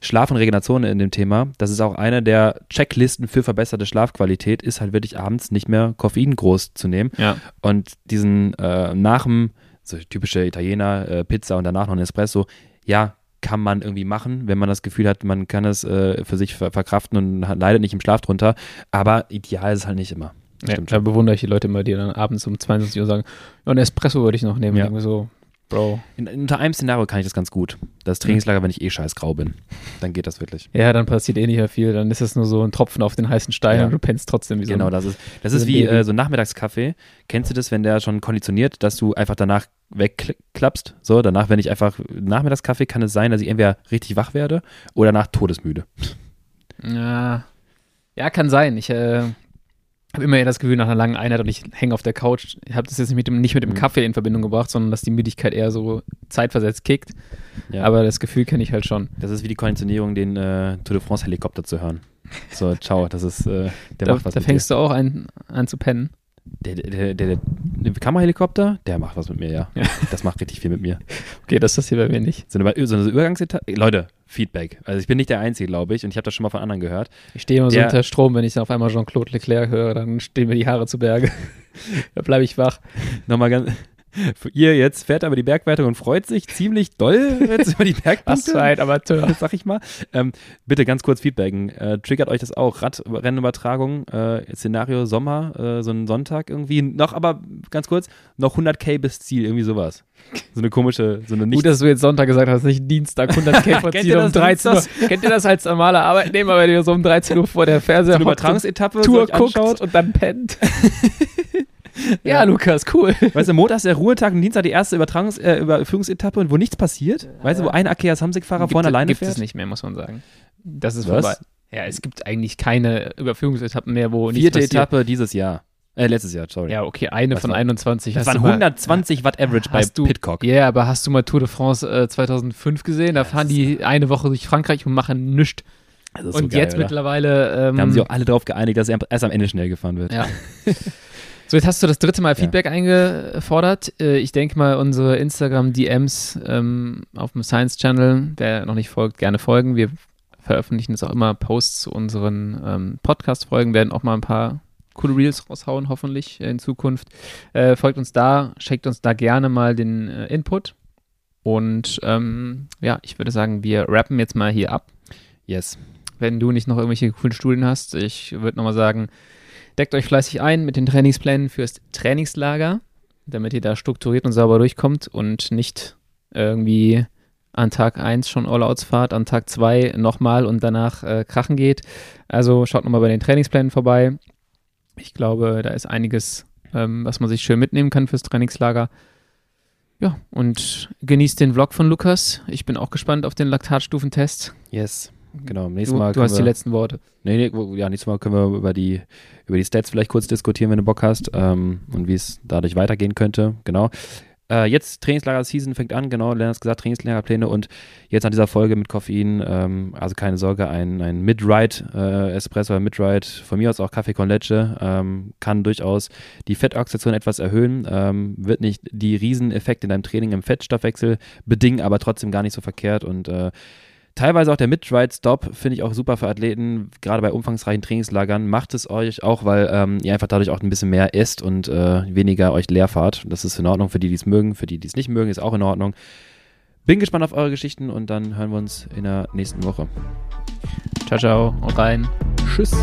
S1: Schlaf und Regeneration in dem Thema. Das ist auch eine der Checklisten für verbesserte Schlafqualität, ist halt wirklich abends nicht mehr Koffein groß zu nehmen.
S2: Ja.
S1: Und diesen äh, nach dem, so typische Italiener, äh, Pizza und danach noch ein Espresso, ja, kann man irgendwie machen, wenn man das Gefühl hat, man kann es äh, für sich ver verkraften und hat, leidet nicht im Schlaf drunter. Aber ideal ist es halt nicht immer.
S2: Ja,
S1: stimmt
S2: da bewundere ich die Leute immer, die dann abends um 22 Uhr sagen, ja, ein Espresso würde ich noch nehmen.
S1: Ja.
S2: so, Bro.
S1: In, unter einem Szenario kann ich das ganz gut. Das Trainingslager, wenn ich eh scheiß grau bin. Dann geht das wirklich.
S2: Ja, dann passiert eh nicht mehr viel. Dann ist es nur so ein Tropfen auf den heißen Stein
S1: Ja.
S2: und du pennst trotzdem wie so
S1: Genau, das ist, das ist wie äh, so ein Nachmittagskaffee. Kennst du das, wenn der schon konditioniert, dass du einfach danach wegklappst? So, danach, wenn ich einfach Nachmittagskaffee, kann es sein, dass ich entweder richtig wach werde oder nach todesmüde.
S2: Ja, ja kann sein. Ich äh, habe immer eher das Gefühl nach einer langen Einheit und ich hänge auf der Couch. Ich habe das jetzt nicht mit, dem, nicht mit dem
S1: Mhm.
S2: Kaffee in Verbindung gebracht, sondern dass die Müdigkeit eher so zeitversetzt kickt.
S1: Ja.
S2: Aber das Gefühl kenne ich halt schon.
S1: Das ist wie die Konditionierung, den äh, Tour de France Helikopter zu hören. So, ciao, das ist, äh, der
S2: Da,
S1: macht was
S2: da fängst du auch an, an zu pennen.
S1: Der, der, der, der, der Kammerhelikopter, der macht was mit mir, ja.
S2: Ja.
S1: Das macht richtig viel mit mir.
S2: Okay, das ist das hier bei mir nicht.
S1: So eine, so eine Übergangsetappe. Leute, Feedback. Also ich bin nicht der Einzige, glaube ich, und ich habe das schon mal von anderen gehört.
S2: Ich stehe immer so unter Strom, wenn ich dann auf einmal Jean-Claude Leclerc höre, dann stehen mir die Haare zu Berge. da bleibe ich wach.
S1: Nochmal ganz. Ihr jetzt fährt er über die Bergwertung und freut sich ziemlich doll jetzt über die
S2: Was
S1: Bergpunkte.
S2: für ein Amateur.
S1: sag ich mal. Ähm, bitte ganz kurz feedbacken. Äh, triggert euch das auch? Radrennenübertragung, äh, Szenario Sommer, äh, so ein Sonntag irgendwie. Noch, aber ganz kurz, noch 100k bis Ziel, irgendwie sowas. So eine komische, so eine nicht.
S2: Gut, dass du jetzt Sonntag gesagt hast, nicht Dienstag 100 K
S1: Kennt
S2: Ziel um
S1: das?
S2: 13 Uhr. Kennt ihr das als normaler Arbeitnehmer, wenn ihr so um 13 Uhr vor der Fernseher
S1: so Übertragungsetappe
S2: Tour
S1: so euch anschaut.
S2: guckt und dann pennt? Ja, Lukas, cool.
S1: Weißt du, Montag ist der Ruhetag und Dienstag die erste Übertragungs äh, Überführungsetappe und wo nichts passiert. Weißt du, wo ein Akeas Hamsik-Fahrer vorne alleine
S2: gibt
S1: fährt?
S2: es nicht mehr, muss man sagen. Das ist
S1: Was?
S2: vorbei. Ja, es gibt eigentlich keine Überführungsetappen mehr, wo nichts
S1: Vierte
S2: passiert.
S1: Etappe dieses Jahr. Äh, letztes Jahr, sorry.
S2: Ja, okay, eine
S1: Was
S2: von
S1: war-
S2: 21.
S1: das
S2: Hast
S1: waren
S2: du mal-
S1: 120 Watt Average bei
S2: Hast du-
S1: Pitcock.
S2: Ja, aber hast du mal Tour de France äh, 2005 gesehen? Da fahren die eine Woche durch Frankreich und machen nichts.
S1: Ist
S2: Und
S1: so geil,
S2: jetzt
S1: oder?
S2: mittlerweile. Ähm,
S1: Da haben sie auch alle drauf geeinigt, dass er erst am Ende schnell gefahren wird.
S2: Ja. So, jetzt hast du das dritte Mal Feedback eingefordert. Äh, Ich denke mal, unsere Instagram-DMs ähm, auf dem Science-Channel, wer noch nicht folgt, gerne folgen. Wir veröffentlichen jetzt auch immer Posts zu unseren ähm, Podcast-Folgen, werden auch mal ein paar coole Reels raushauen, hoffentlich in Zukunft. Äh, folgt uns da, schickt uns da gerne mal den äh, Input. Und ähm, ja, ich würde sagen, wir rappen jetzt mal hier ab
S1: Yes.
S2: Wenn du nicht noch irgendwelche coolen Studien hast. Ich würde nochmal sagen, deckt euch fleißig ein mit den Trainingsplänen fürs Trainingslager, damit ihr da strukturiert und sauber durchkommt und nicht irgendwie an Tag 1 schon All-Outs fahrt, an Tag 2 nochmal und danach äh, krachen geht. Also schaut nochmal bei den Trainingsplänen vorbei. Ich glaube, da ist einiges, ähm, was man sich schön mitnehmen kann fürs Trainingslager. Ja, und genießt den Vlog von Lukas. Ich bin auch gespannt auf den Laktatstufentest.
S1: Yes. Genau. Nächstes
S2: Du,
S1: Mal
S2: du
S1: können
S2: hast die
S1: wir-
S2: letzten Worte.
S1: Nee, nee, ja, nächstes Mal können wir über die, über die Stats vielleicht kurz diskutieren, wenn du Bock hast ähm, und wie es dadurch weitergehen könnte. Genau. Äh, jetzt Trainingslager-Season fängt an, genau, Lennart hat gesagt, Trainingslagerpläne und jetzt an dieser Folge mit Koffein, ähm, also keine Sorge, ein, ein Mid-Ride-Espresso oder Mid-Ride, von mir aus auch Kaffee con Leche, ähm, kann durchaus die Fettoxidation etwas erhöhen, ähm, wird nicht die Rieseneffekte in deinem Training im Fettstoffwechsel bedingen, aber trotzdem gar nicht so verkehrt und äh, Teilweise auch der Mid-Ride-Stop finde ich auch super für Athleten, gerade bei umfangreichen Trainingslagern. Macht es euch auch, weil ähm, ihr einfach dadurch auch ein bisschen mehr esst und äh, weniger euch leer fahrt. Das ist in Ordnung für die, die es mögen. Für die, die es nicht mögen, ist auch in Ordnung. Bin gespannt auf eure Geschichten und dann hören wir uns in der nächsten Woche.
S2: Ciao, ciao. Haut rein.
S1: Tschüss.